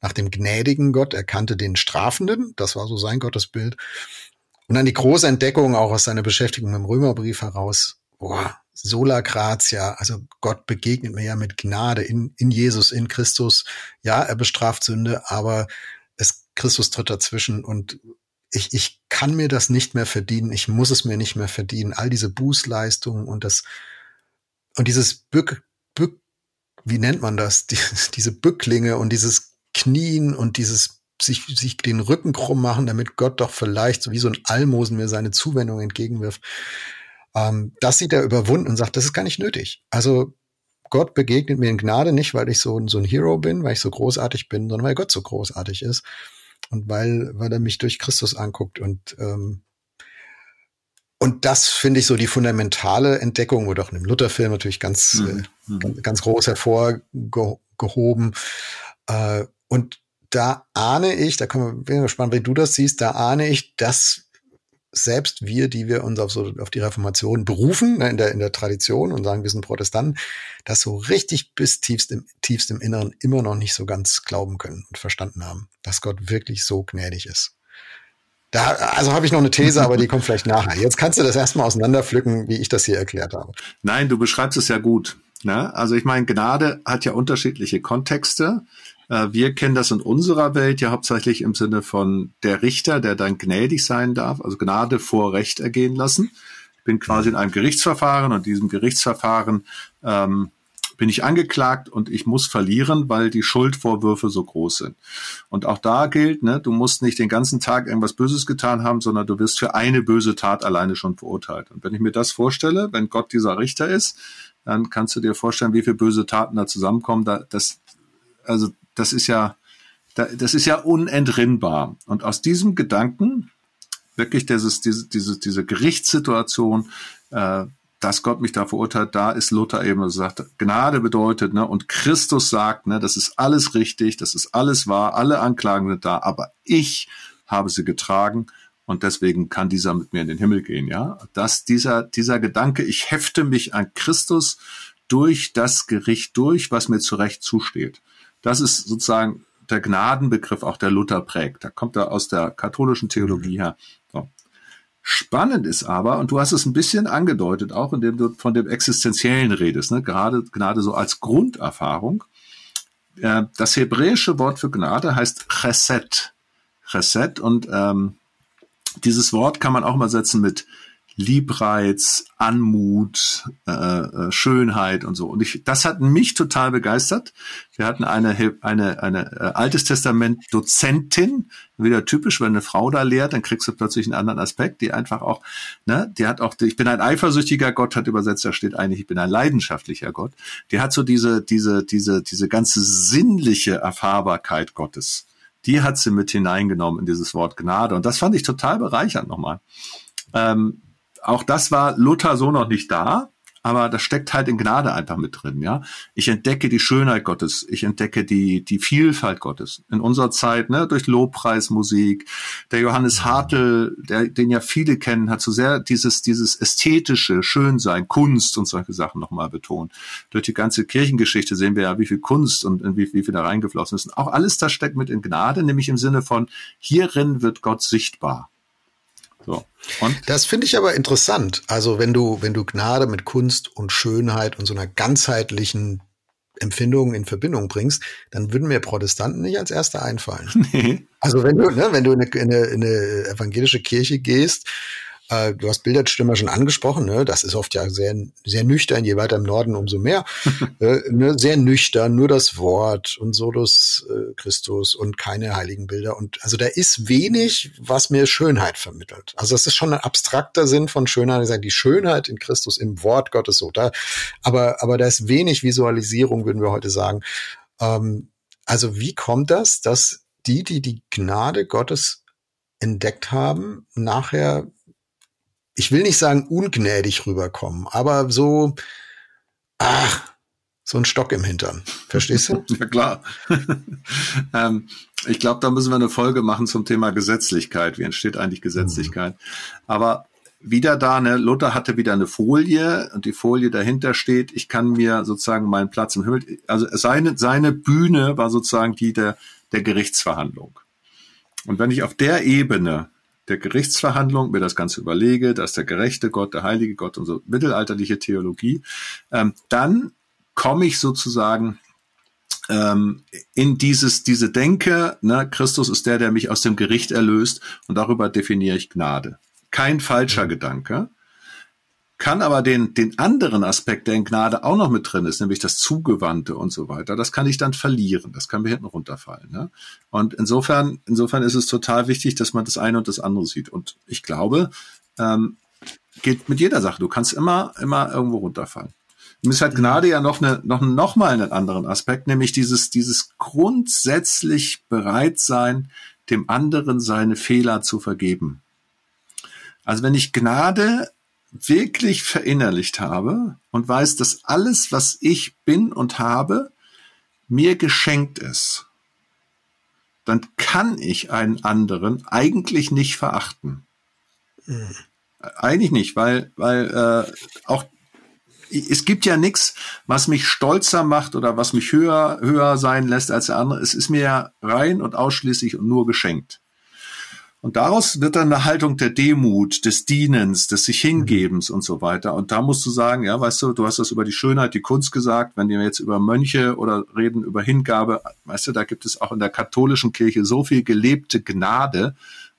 nach dem gnädigen Gott. Er kannte den Strafenden. Das war so sein Gottesbild. Und dann die große Entdeckung auch aus seiner Beschäftigung mit dem Römerbrief heraus. Boah, sola gratia. Also Gott begegnet mir ja mit Gnade in, in Jesus, in Christus. Ja, er bestraft Sünde, aber es, Christus tritt dazwischen und ich, ich kann mir das nicht mehr verdienen. Ich muss es mir nicht mehr verdienen. All diese Bußleistungen und das, und dieses Bück, Bück, wie nennt man das? Die, diese Bücklinge und dieses Knien und dieses sich, sich den Rücken krumm machen, damit Gott doch vielleicht so wie so ein Almosen mir seine Zuwendung entgegenwirft. Ähm, das sieht er überwunden und sagt, das ist gar nicht nötig. Also Gott begegnet mir in Gnade nicht, weil ich so, so ein Hero bin, weil ich so großartig bin, sondern weil Gott so großartig ist und weil, weil er mich durch Christus anguckt und ähm, und das finde ich so die fundamentale Entdeckung, wurde auch in dem Luther-Film natürlich ganz, mhm. äh, mhm. ganz, ganz, groß hervorgehoben. Äh, und da ahne ich, da kann man, bin gespannt, wie du das siehst, da ahne ich, dass selbst wir, die wir uns auf, so, auf die Reformation berufen, ne, in, der, in der Tradition und sagen, wir sind Protestanten, das so richtig bis tiefst im, tiefst im Inneren immer noch nicht so ganz glauben können und verstanden haben, dass Gott wirklich so gnädig ist. Da, also habe ich noch eine These, aber die kommt vielleicht nachher. Jetzt kannst du das erstmal auseinanderpflücken, wie ich das hier erklärt habe. Nein, du beschreibst es ja gut. Ne? Also ich meine, Gnade hat ja unterschiedliche Kontexte. Äh, wir kennen das in unserer Welt ja hauptsächlich im Sinne von der Richter, der dann gnädig sein darf, also Gnade vor Recht ergehen lassen. Ich bin quasi in einem Gerichtsverfahren und diesem Gerichtsverfahren ähm, bin ich angeklagt und ich muss verlieren, weil die Schuldvorwürfe so groß sind. Und auch da gilt, ne, du musst nicht den ganzen Tag irgendwas Böses getan haben, sondern du wirst für eine böse Tat alleine schon verurteilt. Und wenn ich mir das vorstelle, wenn Gott dieser Richter ist, dann kannst du dir vorstellen, wie viele böse Taten da zusammenkommen. Da, das, also das ist ja, das ist ja unentrinnbar. Und aus diesem Gedanken, wirklich dieses, diese, diese, diese Gerichtssituation, äh, dass Gott mich da verurteilt, da ist Luther eben so sagt, Gnade bedeutet, ne, und Christus sagt, ne, das ist alles richtig, das ist alles wahr, alle Anklagen sind da, aber ich habe sie getragen und deswegen kann dieser mit mir in den Himmel gehen, ja. Dass dieser, dieser Gedanke, ich hefte mich an Christus durch das Gericht durch, was mir zu Recht zusteht. Das ist sozusagen der Gnadenbegriff, auch der Luther prägt. Da kommt er aus der katholischen Theologie her. So. Spannend ist aber, und du hast es ein bisschen angedeutet, auch indem du von dem Existenziellen redest, ne? gerade Gnade so als Grunderfahrung. Äh, das hebräische Wort für Gnade heißt Chesed. Chesed und ähm, dieses Wort kann man auch mal setzen mit Liebreiz, Anmut, äh, äh, Schönheit und so. Und ich, das hat mich total begeistert. Wir hatten eine eine eine äh, Altes Testament Dozentin, wieder typisch, wenn eine Frau da lehrt, dann kriegst du plötzlich einen anderen Aspekt, die einfach auch, ne, die hat auch, ich bin ein eifersüchtiger Gott, hat übersetzt, da steht eigentlich, ich bin ein leidenschaftlicher Gott. Die hat so diese diese diese diese ganze sinnliche Erfahrbarkeit Gottes. Die hat sie mit hineingenommen in dieses Wort Gnade und das fand ich total bereichernd nochmal. Ähm, auch das war Luther so noch nicht da, aber das steckt halt in Gnade einfach mit drin, ja. Ich entdecke die Schönheit Gottes, ich entdecke die, die Vielfalt Gottes. In unserer Zeit, ne, durch Lobpreismusik. Der Johannes Hartl, der, den ja viele kennen, hat so sehr dieses, dieses ästhetische Schönsein, Kunst und solche Sachen nochmal betont. Durch die ganze Kirchengeschichte sehen wir ja, wie viel Kunst und wie, wie viel da reingeflossen ist. Auch alles das steckt mit in Gnade, nämlich im Sinne von, hierin wird Gott sichtbar. So. Und? Das finde ich aber interessant. Also wenn du, wenn du Gnade mit Kunst und Schönheit und so einer ganzheitlichen Empfindung in Verbindung bringst, dann würden mir Protestanten nicht als Erste einfallen. Nee. Also wenn du, ne, wenn du in eine, in eine evangelische Kirche gehst äh, du hast Bilderstimmer schon angesprochen, ne? das ist oft ja sehr, sehr nüchtern, je weiter im Norden, umso mehr. äh, ne? Sehr nüchtern, nur das Wort und so das äh, Christus und keine heiligen Bilder. Und also da ist wenig, was mir Schönheit vermittelt. Also das ist schon ein abstrakter Sinn von Schönheit, die Schönheit in Christus, im Wort Gottes so. Da, aber, aber da ist wenig Visualisierung, würden wir heute sagen. Ähm, also wie kommt das, dass die, die die Gnade Gottes entdeckt haben, nachher, ich will nicht sagen ungnädig rüberkommen, aber so, ach, so ein Stock im Hintern. Verstehst du? ja, klar. ähm, ich glaube, da müssen wir eine Folge machen zum Thema Gesetzlichkeit. Wie entsteht eigentlich Gesetzlichkeit? Mhm. Aber wieder da, ne, Luther hatte wieder eine Folie und die Folie dahinter steht, ich kann mir sozusagen meinen Platz im Himmel, also seine, seine Bühne war sozusagen die der, der Gerichtsverhandlung. Und wenn ich auf der Ebene der Gerichtsverhandlung mir das Ganze überlege, dass der gerechte Gott, der heilige Gott und so mittelalterliche Theologie, ähm, dann komme ich sozusagen ähm, in dieses diese Denke, ne, Christus ist der, der mich aus dem Gericht erlöst und darüber definiere ich Gnade. Kein falscher Gedanke, kann aber den, den anderen Aspekt, der in Gnade auch noch mit drin ist, nämlich das Zugewandte und so weiter, das kann ich dann verlieren, das kann mir hinten runterfallen. Ne? Und insofern, insofern ist es total wichtig, dass man das eine und das andere sieht. Und ich glaube, ähm, geht mit jeder Sache. Du kannst immer, immer irgendwo runterfallen. Und es hat Gnade ja noch eine, noch, noch mal einen anderen Aspekt, nämlich dieses, dieses grundsätzlich bereit sein, dem anderen seine Fehler zu vergeben. Also wenn ich Gnade wirklich verinnerlicht habe und weiß, dass alles, was ich bin und habe, mir geschenkt ist, dann kann ich einen anderen eigentlich nicht verachten. Mhm. Eigentlich nicht, weil, weil äh, auch es gibt ja nichts, was mich stolzer macht oder was mich höher, höher sein lässt als der andere. Es ist mir ja rein und ausschließlich und nur geschenkt. Und daraus wird dann eine Haltung der Demut, des Dienens, des sich Hingebens und so weiter. Und da musst du sagen, ja, weißt du, du hast das über die Schönheit, die Kunst gesagt. Wenn wir jetzt über Mönche oder reden über Hingabe, weißt du, da gibt es auch in der katholischen Kirche so viel gelebte Gnade,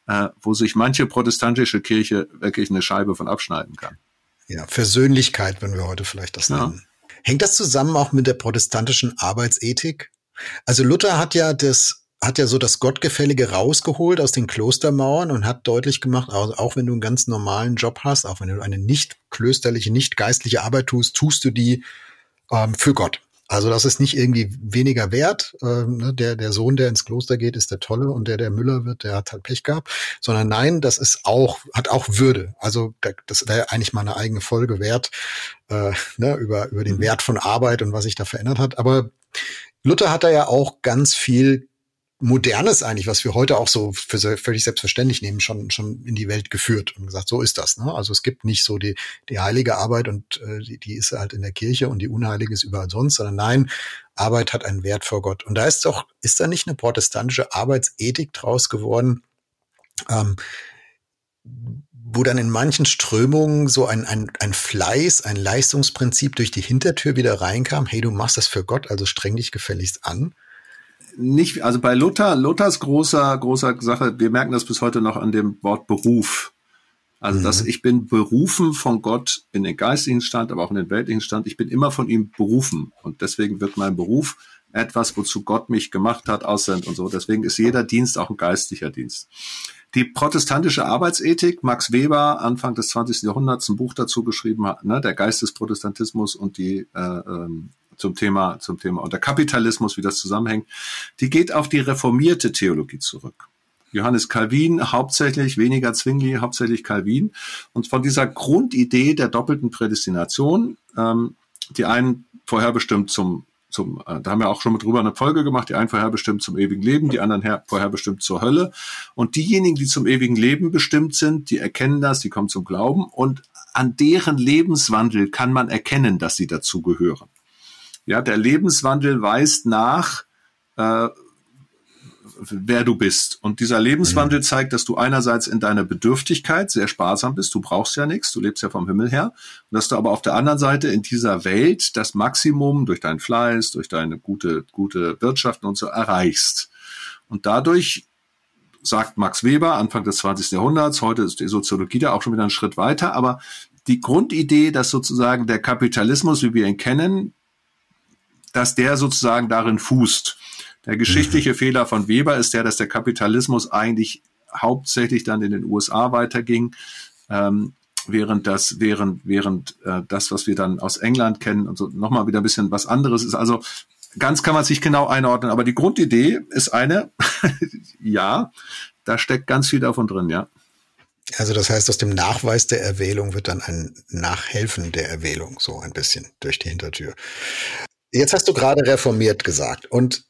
äh, wo sich manche protestantische Kirche wirklich eine Scheibe von abschneiden kann. Ja, Versöhnlichkeit, wenn wir heute vielleicht das nennen. Ja. Hängt das zusammen auch mit der protestantischen Arbeitsethik? Also Luther hat ja das hat ja so das Gottgefällige rausgeholt aus den Klostermauern und hat deutlich gemacht, also auch wenn du einen ganz normalen Job hast, auch wenn du eine nicht klösterliche, nicht geistliche Arbeit tust, tust du die ähm, für Gott. Also das ist nicht irgendwie weniger wert. Ähm, ne, der, der Sohn, der ins Kloster geht, ist der Tolle und der, der Müller wird, der hat halt Pech gehabt. Sondern nein, das ist auch, hat auch Würde. Also das wäre eigentlich mal eine eigene Folge wert, äh, ne, über, über den mhm. Wert von Arbeit und was sich da verändert hat. Aber Luther hat da ja auch ganz viel Modernes eigentlich, was wir heute auch so für völlig selbstverständlich nehmen, schon, schon in die Welt geführt und gesagt, so ist das. Ne? Also es gibt nicht so die, die heilige Arbeit und äh, die, die ist halt in der Kirche und die unheilige ist überall sonst, sondern nein, Arbeit hat einen Wert vor Gott. Und da ist doch, ist da nicht eine protestantische Arbeitsethik draus geworden, ähm, wo dann in manchen Strömungen so ein, ein, ein Fleiß, ein Leistungsprinzip durch die Hintertür wieder reinkam, hey, du machst das für Gott, also streng dich gefälligst an nicht, also bei Luther, Luthers großer, großer Sache, wir merken das bis heute noch an dem Wort Beruf. Also, mhm. dass ich bin berufen von Gott in den geistigen Stand, aber auch in den weltlichen Stand. Ich bin immer von ihm berufen. Und deswegen wird mein Beruf etwas, wozu Gott mich gemacht hat, aussendet und so. Deswegen ist jeder Dienst auch ein geistlicher Dienst. Die protestantische Arbeitsethik, Max Weber, Anfang des 20. Jahrhunderts ein Buch dazu geschrieben hat, ne, der Geist des Protestantismus und die äh, ähm, zum Thema, zum Thema und der Kapitalismus, wie das zusammenhängt, die geht auf die reformierte Theologie zurück. Johannes Calvin, hauptsächlich, weniger Zwingli, hauptsächlich Calvin. Und von dieser Grundidee der doppelten Prädestination, ähm, die einen vorherbestimmt zum, zum, äh, da haben wir auch schon mal drüber eine Folge gemacht, die einen vorherbestimmt zum ewigen Leben, die anderen her, vorherbestimmt zur Hölle. Und diejenigen, die zum ewigen Leben bestimmt sind, die erkennen das, die kommen zum Glauben und an deren Lebenswandel kann man erkennen, dass sie dazu gehören. Ja, der Lebenswandel weist nach, äh, wer du bist. Und dieser Lebenswandel mhm. zeigt, dass du einerseits in deiner Bedürftigkeit sehr sparsam bist, du brauchst ja nichts, du lebst ja vom Himmel her, und dass du aber auf der anderen Seite in dieser Welt das Maximum durch deinen Fleiß, durch deine gute, gute Wirtschaften und so erreichst. Und dadurch sagt Max Weber, Anfang des 20. Jahrhunderts, heute ist die Soziologie da auch schon wieder einen Schritt weiter, aber die Grundidee, dass sozusagen der Kapitalismus, wie wir ihn kennen, dass der sozusagen darin fußt. Der geschichtliche mhm. Fehler von Weber ist der, dass der Kapitalismus eigentlich hauptsächlich dann in den USA weiterging, ähm, während das, während, während äh, das, was wir dann aus England kennen und so nochmal wieder ein bisschen was anderes ist. Also ganz kann man sich genau einordnen, aber die Grundidee ist eine, ja, da steckt ganz viel davon drin, ja. Also das heißt, aus dem Nachweis der Erwählung wird dann ein Nachhelfen der Erwählung, so ein bisschen durch die Hintertür. Jetzt hast du gerade reformiert gesagt und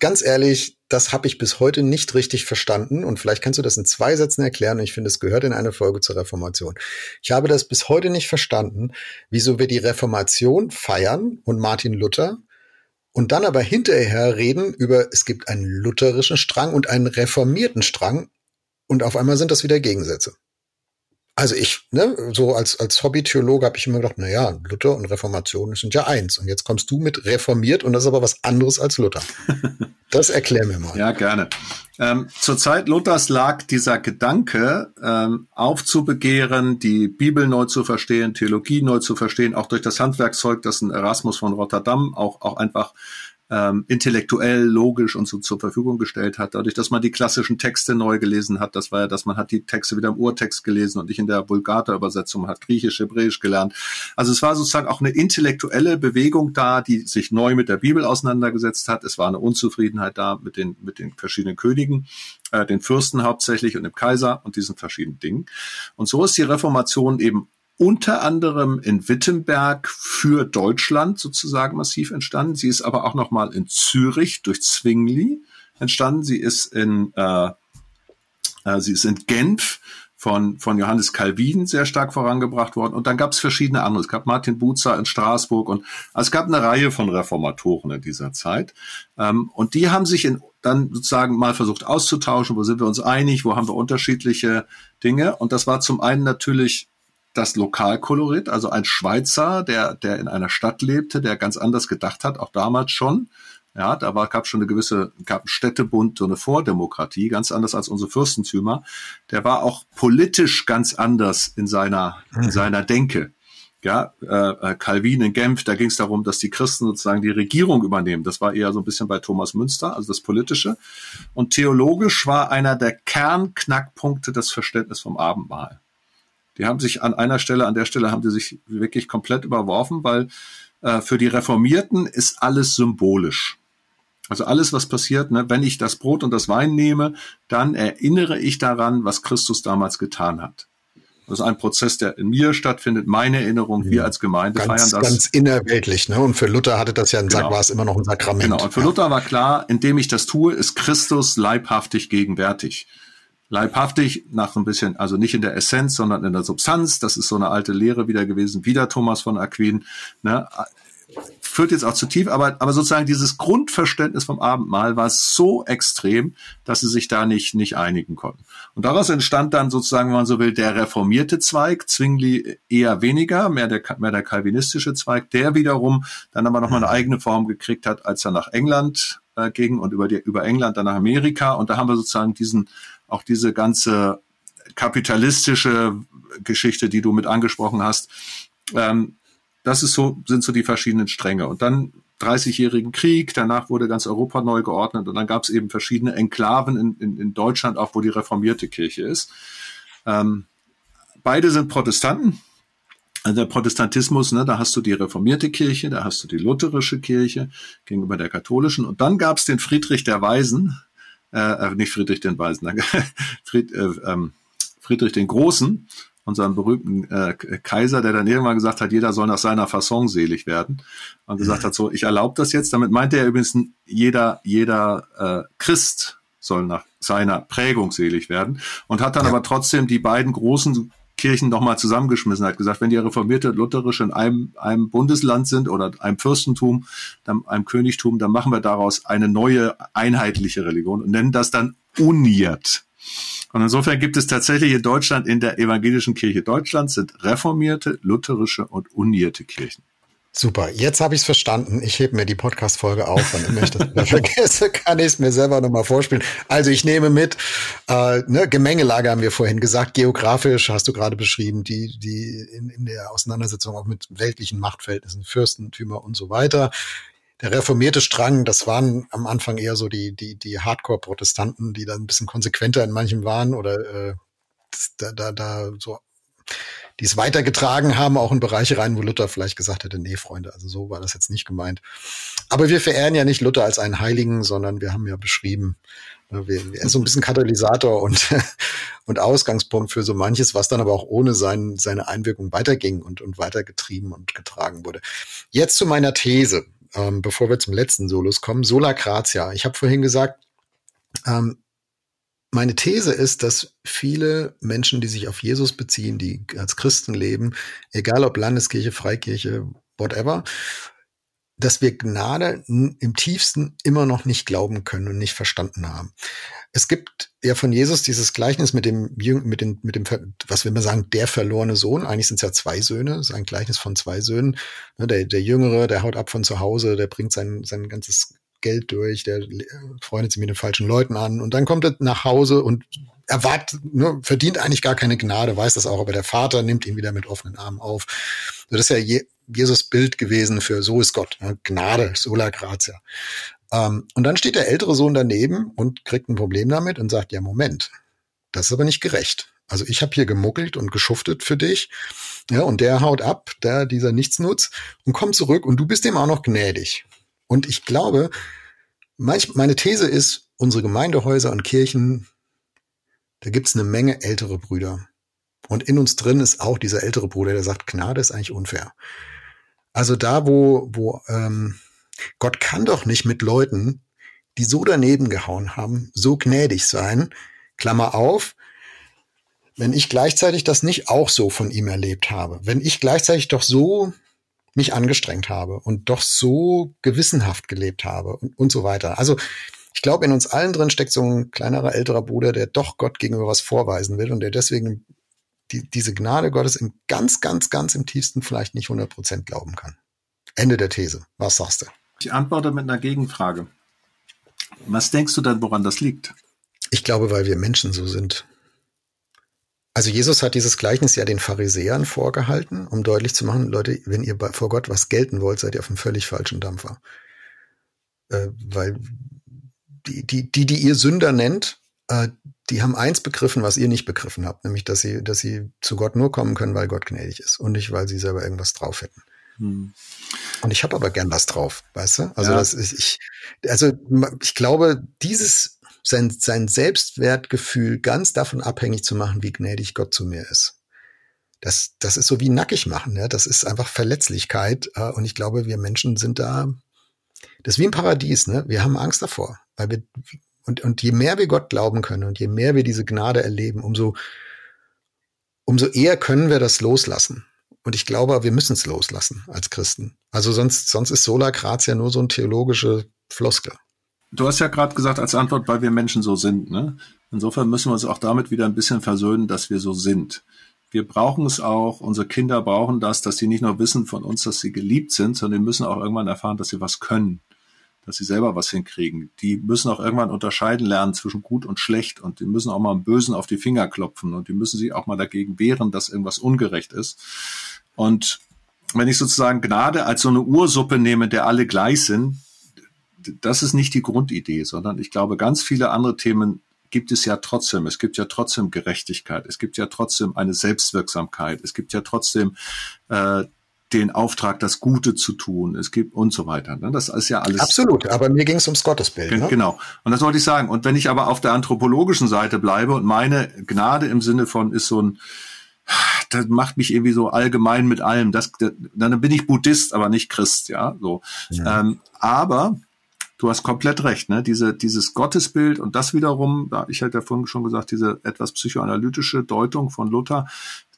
ganz ehrlich, das habe ich bis heute nicht richtig verstanden und vielleicht kannst du das in zwei Sätzen erklären und ich finde, es gehört in eine Folge zur Reformation. Ich habe das bis heute nicht verstanden, wieso wir die Reformation feiern und Martin Luther und dann aber hinterher reden über, es gibt einen lutherischen Strang und einen reformierten Strang und auf einmal sind das wieder Gegensätze. Also ich, ne, so als, als Hobby-Theologe habe ich immer gedacht, na ja, Luther und Reformation sind ja eins. Und jetzt kommst du mit reformiert und das ist aber was anderes als Luther. Das erklär mir mal. Ja, gerne. Ähm, zur Zeit Luthers lag dieser Gedanke, ähm, aufzubegehren, die Bibel neu zu verstehen, Theologie neu zu verstehen, auch durch das Handwerkszeug, das ein Erasmus von Rotterdam auch, auch einfach ähm, intellektuell, logisch und so zur Verfügung gestellt hat, dadurch, dass man die klassischen Texte neu gelesen hat. Das war ja, dass man hat die Texte wieder im Urtext gelesen und nicht in der Vulgata-Übersetzung, hat Griechisch, Hebräisch gelernt. Also es war sozusagen auch eine intellektuelle Bewegung da, die sich neu mit der Bibel auseinandergesetzt hat. Es war eine Unzufriedenheit da mit den, mit den verschiedenen Königen, äh, den Fürsten hauptsächlich und dem Kaiser und diesen verschiedenen Dingen. Und so ist die Reformation eben unter anderem in Wittenberg für Deutschland sozusagen massiv entstanden. Sie ist aber auch noch mal in Zürich durch Zwingli entstanden. Sie ist in äh, äh, sie ist in Genf von, von Johannes Calvin sehr stark vorangebracht worden. Und dann gab es verschiedene andere. Es gab Martin Buzer in Straßburg und also es gab eine Reihe von Reformatoren in dieser Zeit. Ähm, und die haben sich in, dann sozusagen mal versucht auszutauschen. Wo sind wir uns einig? Wo haben wir unterschiedliche Dinge? Und das war zum einen natürlich das Lokalkolorit, also ein Schweizer, der, der in einer Stadt lebte, der ganz anders gedacht hat, auch damals schon. Ja, da war, gab schon eine gewisse, gab Städtebund, so eine Vordemokratie, ganz anders als unsere Fürstentümer. Der war auch politisch ganz anders in seiner, in mhm. seiner Denke. Ja, äh, äh, Calvin in Genf, da ging es darum, dass die Christen sozusagen die Regierung übernehmen. Das war eher so ein bisschen bei Thomas Münster, also das Politische. Und theologisch war einer der Kernknackpunkte das Verständnis vom Abendmahl. Die haben sich an einer Stelle, an der Stelle haben die sich wirklich komplett überworfen, weil äh, für die Reformierten ist alles symbolisch. Also alles, was passiert, ne, wenn ich das Brot und das Wein nehme, dann erinnere ich daran, was Christus damals getan hat. Das ist ein Prozess, der in mir stattfindet, meine Erinnerung, wir als Gemeinde ganz, feiern das. Ganz innerweltlich, ne? Und für Luther hatte das ja ein genau. war es immer noch ein Sakrament. Genau, und für ja. Luther war klar, indem ich das tue, ist Christus leibhaftig gegenwärtig leibhaftig, nach so ein bisschen, also nicht in der Essenz, sondern in der Substanz. Das ist so eine alte Lehre wieder gewesen, wieder Thomas von Aquin. Ne? Führt jetzt auch zu tief, aber, aber sozusagen dieses Grundverständnis vom Abendmahl war so extrem, dass sie sich da nicht, nicht einigen konnten. Und daraus entstand dann sozusagen, wenn man so will, der reformierte Zweig, Zwingli eher weniger, mehr der, mehr der kalvinistische Zweig, der wiederum dann aber nochmal eine eigene Form gekriegt hat, als er nach England äh, ging und über, die, über England dann nach Amerika. Und da haben wir sozusagen diesen auch diese ganze kapitalistische Geschichte, die du mit angesprochen hast, ähm, das ist so, sind so die verschiedenen Stränge. Und dann 30-jährigen Krieg, danach wurde ganz Europa neu geordnet und dann gab es eben verschiedene Enklaven in, in, in Deutschland, auch wo die reformierte Kirche ist. Ähm, beide sind Protestanten. Also der Protestantismus, ne, da hast du die reformierte Kirche, da hast du die lutherische Kirche gegenüber der katholischen und dann gab es den Friedrich der Weisen, äh, nicht Friedrich den Weisen, danke, Fried, äh, ähm, Friedrich den Großen, unseren berühmten äh, Kaiser, der dann irgendwann gesagt hat, jeder soll nach seiner Fasson selig werden und gesagt hat, so, ich erlaube das jetzt. Damit meinte er übrigens, jeder, jeder äh, Christ soll nach seiner Prägung selig werden und hat dann ja. aber trotzdem die beiden großen Kirchen nochmal zusammengeschmissen, hat gesagt, wenn die reformierte lutherische in einem, einem Bundesland sind oder einem Fürstentum, dann einem Königtum, dann machen wir daraus eine neue einheitliche Religion und nennen das dann uniert. Und insofern gibt es tatsächlich in Deutschland, in der evangelischen Kirche Deutschlands, sind reformierte, lutherische und unierte Kirchen. Super, jetzt habe ich es verstanden. Ich hebe mir die Podcast-Folge auf. Immer ich das wieder vergesse, kann ich es mir selber nochmal vorspielen. Also ich nehme mit, äh, ne, Gemengelage haben wir vorhin gesagt, geografisch hast du gerade beschrieben, die, die in, in der Auseinandersetzung auch mit weltlichen Machtverhältnissen, Fürstentümer und so weiter. Der reformierte Strang, das waren am Anfang eher so die, die, die Hardcore-Protestanten, die da ein bisschen konsequenter in manchem waren oder äh, da, da, da so die es weitergetragen haben, auch in Bereiche rein, wo Luther vielleicht gesagt hätte, nee, Freunde, also so war das jetzt nicht gemeint. Aber wir verehren ja nicht Luther als einen Heiligen, sondern wir haben ja beschrieben, ne, er ist so ein bisschen Katalysator und, und Ausgangspunkt für so manches, was dann aber auch ohne sein, seine Einwirkung weiterging und, und weitergetrieben und getragen wurde. Jetzt zu meiner These, ähm, bevor wir zum letzten Solus kommen. Sola Grazia. Ich habe vorhin gesagt, ähm, meine These ist, dass viele Menschen, die sich auf Jesus beziehen, die als Christen leben, egal ob Landeskirche, Freikirche, whatever, dass wir Gnade im tiefsten immer noch nicht glauben können und nicht verstanden haben. Es gibt ja von Jesus dieses Gleichnis mit dem, mit dem, mit dem, was wir immer sagen, der verlorene Sohn. Eigentlich sind es ja zwei Söhne, es ist ein Gleichnis von zwei Söhnen. Ne, der, der Jüngere, der haut ab von zu Hause, der bringt sein, sein ganzes Geld durch, der freundet sich mit den falschen Leuten an und dann kommt er nach Hause und erwartet, ne, verdient eigentlich gar keine Gnade, weiß das auch, aber der Vater nimmt ihn wieder mit offenen Armen auf. Das ist ja je, Jesus Bild gewesen für so ist Gott, ne, Gnade, sola gratia. Ähm, und dann steht der ältere Sohn daneben und kriegt ein Problem damit und sagt, ja, Moment, das ist aber nicht gerecht. Also ich habe hier gemuckelt und geschuftet für dich. Ja, und der haut ab, der, dieser Nichtsnutz, und kommt zurück und du bist dem auch noch gnädig. Und ich glaube, manch, meine These ist, unsere Gemeindehäuser und Kirchen, da gibt's eine Menge ältere Brüder. Und in uns drin ist auch dieser ältere Bruder, der sagt, Gnade ist eigentlich unfair. Also da, wo, wo ähm, Gott kann doch nicht mit Leuten, die so daneben gehauen haben, so gnädig sein. Klammer auf, wenn ich gleichzeitig das nicht auch so von ihm erlebt habe, wenn ich gleichzeitig doch so mich angestrengt habe und doch so gewissenhaft gelebt habe und, und so weiter. Also ich glaube, in uns allen drin steckt so ein kleinerer älterer Bruder, der doch Gott gegenüber was vorweisen will und der deswegen die, diese Gnade Gottes im ganz, ganz, ganz im tiefsten vielleicht nicht 100 Prozent glauben kann. Ende der These. Was sagst du? Ich antworte mit einer Gegenfrage. Was denkst du dann, woran das liegt? Ich glaube, weil wir Menschen so sind. Also Jesus hat dieses Gleichnis ja den Pharisäern vorgehalten, um deutlich zu machen, Leute, wenn ihr vor Gott was gelten wollt, seid ihr auf einem völlig falschen Dampfer. Äh, weil die, die, die, die ihr Sünder nennt, äh, die haben eins begriffen, was ihr nicht begriffen habt, nämlich, dass sie, dass sie zu Gott nur kommen können, weil Gott gnädig ist und nicht, weil sie selber irgendwas drauf hätten. Hm. Und ich habe aber gern was drauf, weißt du? Also ja. das ist, ich, also ich glaube, dieses sein, sein Selbstwertgefühl ganz davon abhängig zu machen, wie gnädig Gott zu mir ist. Das, das ist so wie nackig machen, ja? das ist einfach Verletzlichkeit. Äh, und ich glaube, wir Menschen sind da, das ist wie ein Paradies, ne? Wir haben Angst davor, weil wir, und, und je mehr wir Gott glauben können und je mehr wir diese Gnade erleben, umso, umso eher können wir das loslassen. Und ich glaube, wir müssen es loslassen als Christen. Also sonst, sonst ist Sola Gratia nur so ein theologische Floskel. Du hast ja gerade gesagt als Antwort, weil wir Menschen so sind. Ne? Insofern müssen wir uns auch damit wieder ein bisschen versöhnen, dass wir so sind. Wir brauchen es auch, unsere Kinder brauchen das, dass sie nicht nur wissen von uns, dass sie geliebt sind, sondern die müssen auch irgendwann erfahren, dass sie was können, dass sie selber was hinkriegen. Die müssen auch irgendwann unterscheiden lernen zwischen gut und schlecht und die müssen auch mal einem Bösen auf die Finger klopfen und die müssen sich auch mal dagegen wehren, dass irgendwas ungerecht ist. Und wenn ich sozusagen Gnade als so eine Ursuppe nehme, der alle gleich sind, das ist nicht die Grundidee, sondern ich glaube, ganz viele andere Themen gibt es ja trotzdem. Es gibt ja trotzdem Gerechtigkeit. Es gibt ja trotzdem eine Selbstwirksamkeit. Es gibt ja trotzdem äh, den Auftrag, das Gute zu tun. Es gibt und so weiter. Ne? Das ist ja alles. Absolut. Aber mir ging es ums Gottesbild. Ne? Genau. Und das wollte ich sagen. Und wenn ich aber auf der anthropologischen Seite bleibe und meine Gnade im Sinne von ist so ein das macht mich irgendwie so allgemein mit allem. Das, dann bin ich Buddhist, aber nicht Christ, ja. So. Ja. Ähm, aber du hast komplett recht, ne? Diese, dieses Gottesbild und das wiederum, ich hatte ja vorhin schon gesagt, diese etwas psychoanalytische Deutung von Luther,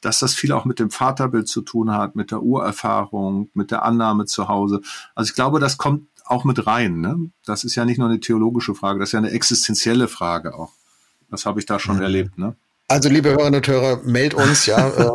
dass das viel auch mit dem Vaterbild zu tun hat, mit der Urerfahrung, mit der Annahme zu Hause. Also ich glaube, das kommt auch mit rein. Ne? Das ist ja nicht nur eine theologische Frage, das ist ja eine existenzielle Frage auch. Das habe ich da schon mhm. erlebt. Ne? Also, liebe Hörerinnen und Hörer, meldet uns, ja. Äh,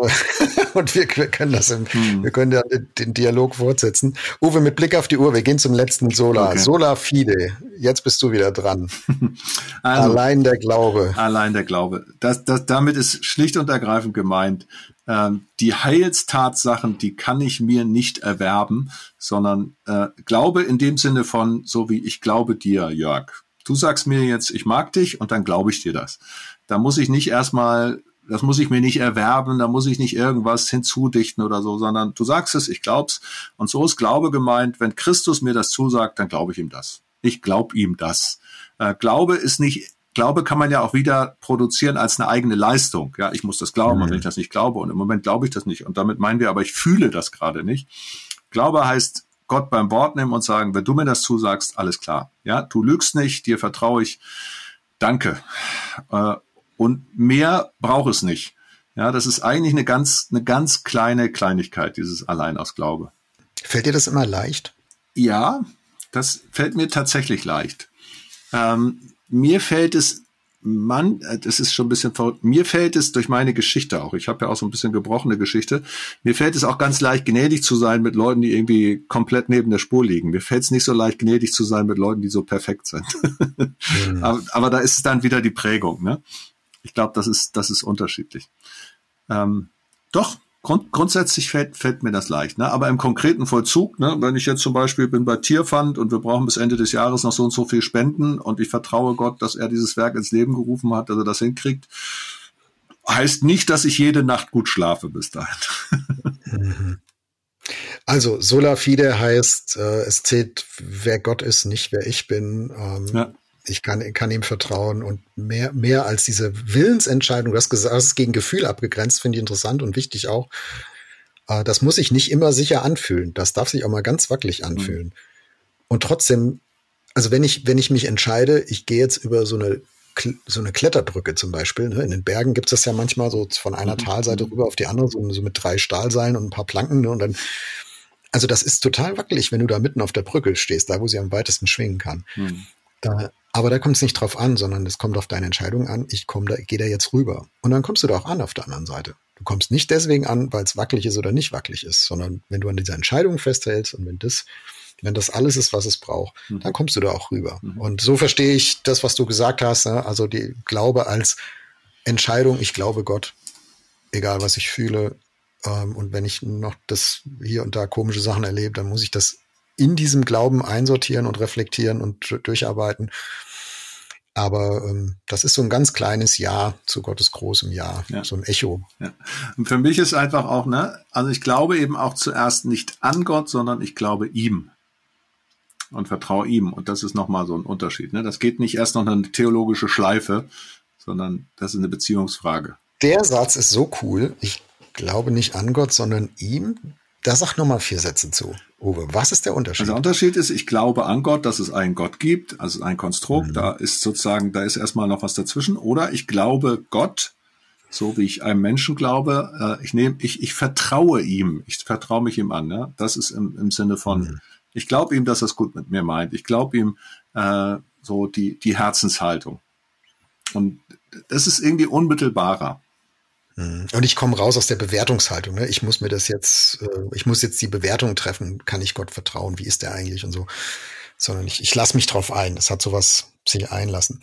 und wir, wir, können das im, hm. wir können ja den Dialog fortsetzen. Uwe, mit Blick auf die Uhr, wir gehen zum letzten Sola. Okay. Sola Fide. Jetzt bist du wieder dran. Also, allein der Glaube. Allein der Glaube. Das, das, damit ist schlicht und ergreifend gemeint, ähm, die Heilstatsachen, die kann ich mir nicht erwerben, sondern äh, Glaube in dem Sinne von, so wie ich glaube dir, Jörg. Du sagst mir jetzt, ich mag dich und dann glaube ich dir das. Da muss ich nicht erstmal das muss ich mir nicht erwerben, da muss ich nicht irgendwas hinzudichten oder so, sondern du sagst es, ich glaub's. Und so ist Glaube gemeint, wenn Christus mir das zusagt, dann glaube ich ihm das. Ich glaube ihm das. Äh, Glaube ist nicht Glaube kann man ja auch wieder produzieren als eine eigene Leistung. Ja, ich muss das glauben, mhm. und wenn ich das nicht glaube, und im Moment glaube ich das nicht, und damit meinen wir aber, ich fühle das gerade nicht. Glaube heißt, Gott beim Wort nehmen und sagen, wenn du mir das zusagst, alles klar. Ja, du lügst nicht, dir vertraue ich. Danke. Und mehr braucht es nicht. Ja, das ist eigentlich eine ganz, eine ganz kleine Kleinigkeit, dieses Allein aus Glaube. Fällt dir das immer leicht? Ja, das fällt mir tatsächlich leicht. Ähm, mir fällt es, man, äh, das ist schon ein bisschen verrückt, mir fällt es durch meine Geschichte auch, ich habe ja auch so ein bisschen gebrochene Geschichte, mir fällt es auch ganz leicht, gnädig zu sein mit Leuten, die irgendwie komplett neben der Spur liegen. Mir fällt es nicht so leicht, gnädig zu sein mit Leuten, die so perfekt sind. Mhm. aber, aber, da ist es dann wieder die Prägung. Ne? Ich glaube, das ist, das ist unterschiedlich. Ähm, doch, Grund, grundsätzlich fällt, fällt mir das leicht, ne? aber im konkreten Vollzug, ne? wenn ich jetzt zum Beispiel bin bei Tierfund und wir brauchen bis Ende des Jahres noch so und so viel Spenden und ich vertraue Gott, dass er dieses Werk ins Leben gerufen hat, dass er das hinkriegt, heißt nicht, dass ich jede Nacht gut schlafe bis dahin. Also sola fide heißt, äh, es zählt, wer Gott ist, nicht wer ich bin. Ähm, ja ich kann, kann ihm vertrauen und mehr, mehr als diese Willensentscheidung, das ist gegen Gefühl abgegrenzt, finde ich interessant und wichtig auch. Äh, das muss sich nicht immer sicher anfühlen. Das darf sich auch mal ganz wackelig mhm. anfühlen. Mhm. Und trotzdem, also wenn ich, wenn ich mich entscheide, ich gehe jetzt über so eine, so eine Kletterbrücke zum Beispiel, ne? in den Bergen gibt es das ja manchmal so von einer mhm. Talseite mhm. rüber auf die andere, so, so mit drei Stahlseilen und ein paar Planken, ne? und dann also das ist total wackelig, wenn du da mitten auf der Brücke stehst, da wo sie am weitesten schwingen kann. Mhm. Da, aber da kommt es nicht drauf an, sondern es kommt auf deine Entscheidung an. Ich komme da, gehe da jetzt rüber. Und dann kommst du da auch an auf der anderen Seite. Du kommst nicht deswegen an, weil es wackelig ist oder nicht wackelig ist, sondern wenn du an dieser Entscheidung festhältst und wenn das, wenn das alles ist, was es braucht, mhm. dann kommst du da auch rüber. Mhm. Und so verstehe ich das, was du gesagt hast. Ne? Also die Glaube als Entscheidung. Ich glaube Gott, egal was ich fühle. Ähm, und wenn ich noch das hier und da komische Sachen erlebe, dann muss ich das in diesem Glauben einsortieren und reflektieren und durcharbeiten. Aber ähm, das ist so ein ganz kleines Ja zu Gottes großem Ja, ja. so ein Echo. Ja. Und für mich ist einfach auch, ne, also ich glaube eben auch zuerst nicht an Gott, sondern ich glaube ihm und vertraue ihm. Und das ist nochmal so ein Unterschied. Ne? Das geht nicht erst noch eine theologische Schleife, sondern das ist eine Beziehungsfrage. Der Satz ist so cool. Ich glaube nicht an Gott, sondern ihm. Da sag nochmal vier Sätze zu. Uwe, was ist der Unterschied? Also der Unterschied ist, ich glaube an Gott, dass es einen Gott gibt, also ein Konstrukt, mhm. da ist sozusagen, da ist erstmal noch was dazwischen. Oder ich glaube Gott, so wie ich einem Menschen glaube, äh, ich nehme, ich, ich vertraue ihm, ich vertraue mich ihm an. Ja? Das ist im, im Sinne von, mhm. ich glaube ihm, dass er es gut mit mir meint. Ich glaube ihm äh, so die, die Herzenshaltung. Und das ist irgendwie unmittelbarer. Mhm. Und ich komme raus aus der Bewertungshaltung. Ne? Ich muss mir das jetzt, äh, ich muss jetzt die Bewertung treffen. Kann ich Gott vertrauen? Wie ist der eigentlich und so? Sondern ich, ich lasse mich drauf ein. Das hat sowas sich einlassen.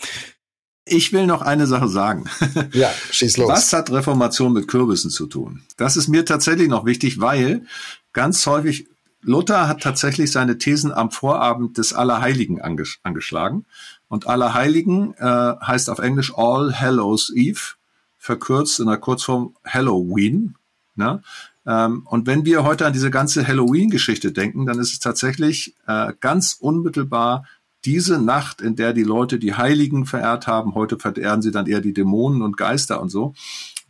Ich will noch eine Sache sagen. Ja, schieß los. Was hat Reformation mit Kürbissen zu tun? Das ist mir tatsächlich noch wichtig, weil ganz häufig Luther hat tatsächlich seine Thesen am Vorabend des Allerheiligen anges angeschlagen. Und Allerheiligen äh, heißt auf Englisch All Hallows Eve verkürzt in der Kurzform Halloween. Ne? Ähm, und wenn wir heute an diese ganze Halloween-Geschichte denken, dann ist es tatsächlich äh, ganz unmittelbar diese Nacht, in der die Leute die Heiligen verehrt haben, heute verehren sie dann eher die Dämonen und Geister und so.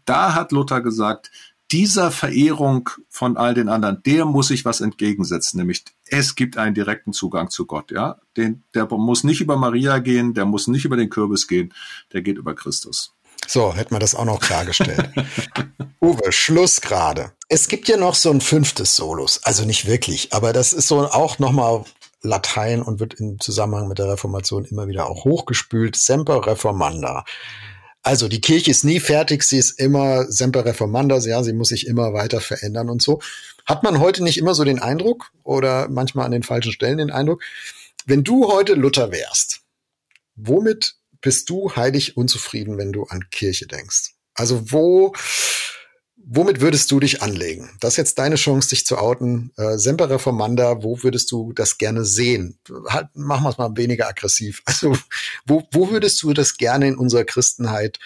Da hat Luther gesagt, dieser Verehrung von all den anderen, der muss sich was entgegensetzen, nämlich es gibt einen direkten Zugang zu Gott, ja. Den, der muss nicht über Maria gehen, der muss nicht über den Kürbis gehen, der geht über Christus. So, hätten wir das auch noch klargestellt. Uwe, Schluss gerade. Es gibt ja noch so ein fünftes Solus. Also nicht wirklich, aber das ist so auch nochmal Latein und wird im Zusammenhang mit der Reformation immer wieder auch hochgespült. Semper Reformanda. Also die Kirche ist nie fertig, sie ist immer Semper Reformanda, ja, sie muss sich immer weiter verändern und so. Hat man heute nicht immer so den Eindruck oder manchmal an den falschen Stellen den Eindruck, wenn du heute Luther wärst, womit bist du heilig unzufrieden, wenn du an Kirche denkst? Also wo, womit würdest du dich anlegen? Das ist jetzt deine Chance, dich zu outen. Äh, Semper Reformanda, wo würdest du das gerne sehen? Halt, machen wir es mal weniger aggressiv. Also, wo, wo würdest du das gerne in unserer Christenheit,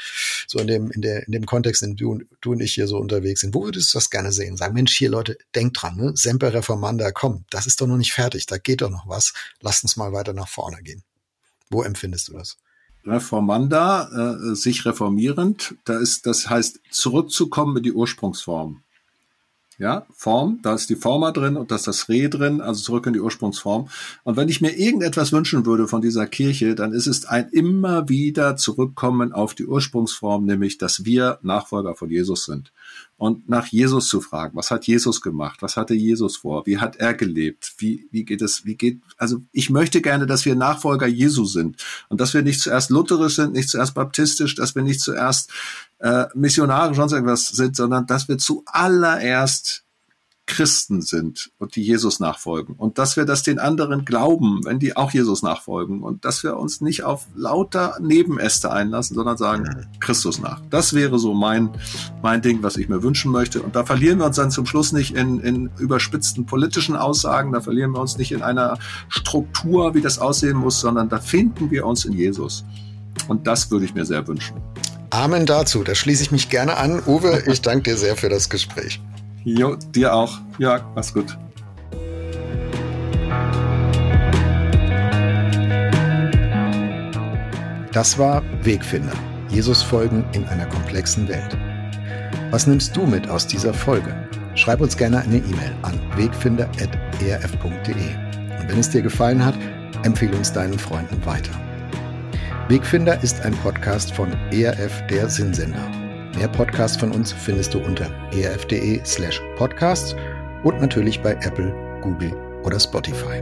so in dem, in der, in dem Kontext, in dem du, du und ich hier so unterwegs sind, wo würdest du das gerne sehen? Sagen, Mensch, hier Leute, denkt dran, ne? Semper Reformanda, komm, das ist doch noch nicht fertig, da geht doch noch was. Lass uns mal weiter nach vorne gehen. Wo empfindest du das? Reformanda, äh, sich reformierend, da ist, das heißt, zurückzukommen in die Ursprungsform. Ja, Form, da ist die Forma drin und da ist das Re drin, also zurück in die Ursprungsform. Und wenn ich mir irgendetwas wünschen würde von dieser Kirche, dann ist es ein immer wieder zurückkommen auf die Ursprungsform, nämlich, dass wir Nachfolger von Jesus sind und nach Jesus zu fragen. Was hat Jesus gemacht? Was hatte Jesus vor? Wie hat er gelebt? Wie, wie geht es, wie geht, also ich möchte gerne, dass wir Nachfolger Jesu sind und dass wir nicht zuerst lutherisch sind, nicht zuerst baptistisch, dass wir nicht zuerst äh, missionarisch sonst irgendwas sind, sondern dass wir zuallererst Christen sind und die Jesus nachfolgen und dass wir das den anderen glauben, wenn die auch Jesus nachfolgen und dass wir uns nicht auf lauter Nebenäste einlassen, sondern sagen Christus nach. Das wäre so mein, mein Ding, was ich mir wünschen möchte. Und da verlieren wir uns dann zum Schluss nicht in, in überspitzten politischen Aussagen, da verlieren wir uns nicht in einer Struktur, wie das aussehen muss, sondern da finden wir uns in Jesus. Und das würde ich mir sehr wünschen. Amen dazu. Da schließe ich mich gerne an. Uwe, ich danke dir sehr für das Gespräch. Jo, dir auch. Ja, mach's gut. Das war Wegfinder. Jesus folgen in einer komplexen Welt. Was nimmst du mit aus dieser Folge? Schreib uns gerne eine E-Mail an wegfinder.erf.de. Und wenn es dir gefallen hat, empfehle uns deinen Freunden weiter. Wegfinder ist ein Podcast von ERF der Sinnsender. Mehr Podcasts von uns findest du unter erf.de slash podcasts und natürlich bei Apple, Google oder Spotify.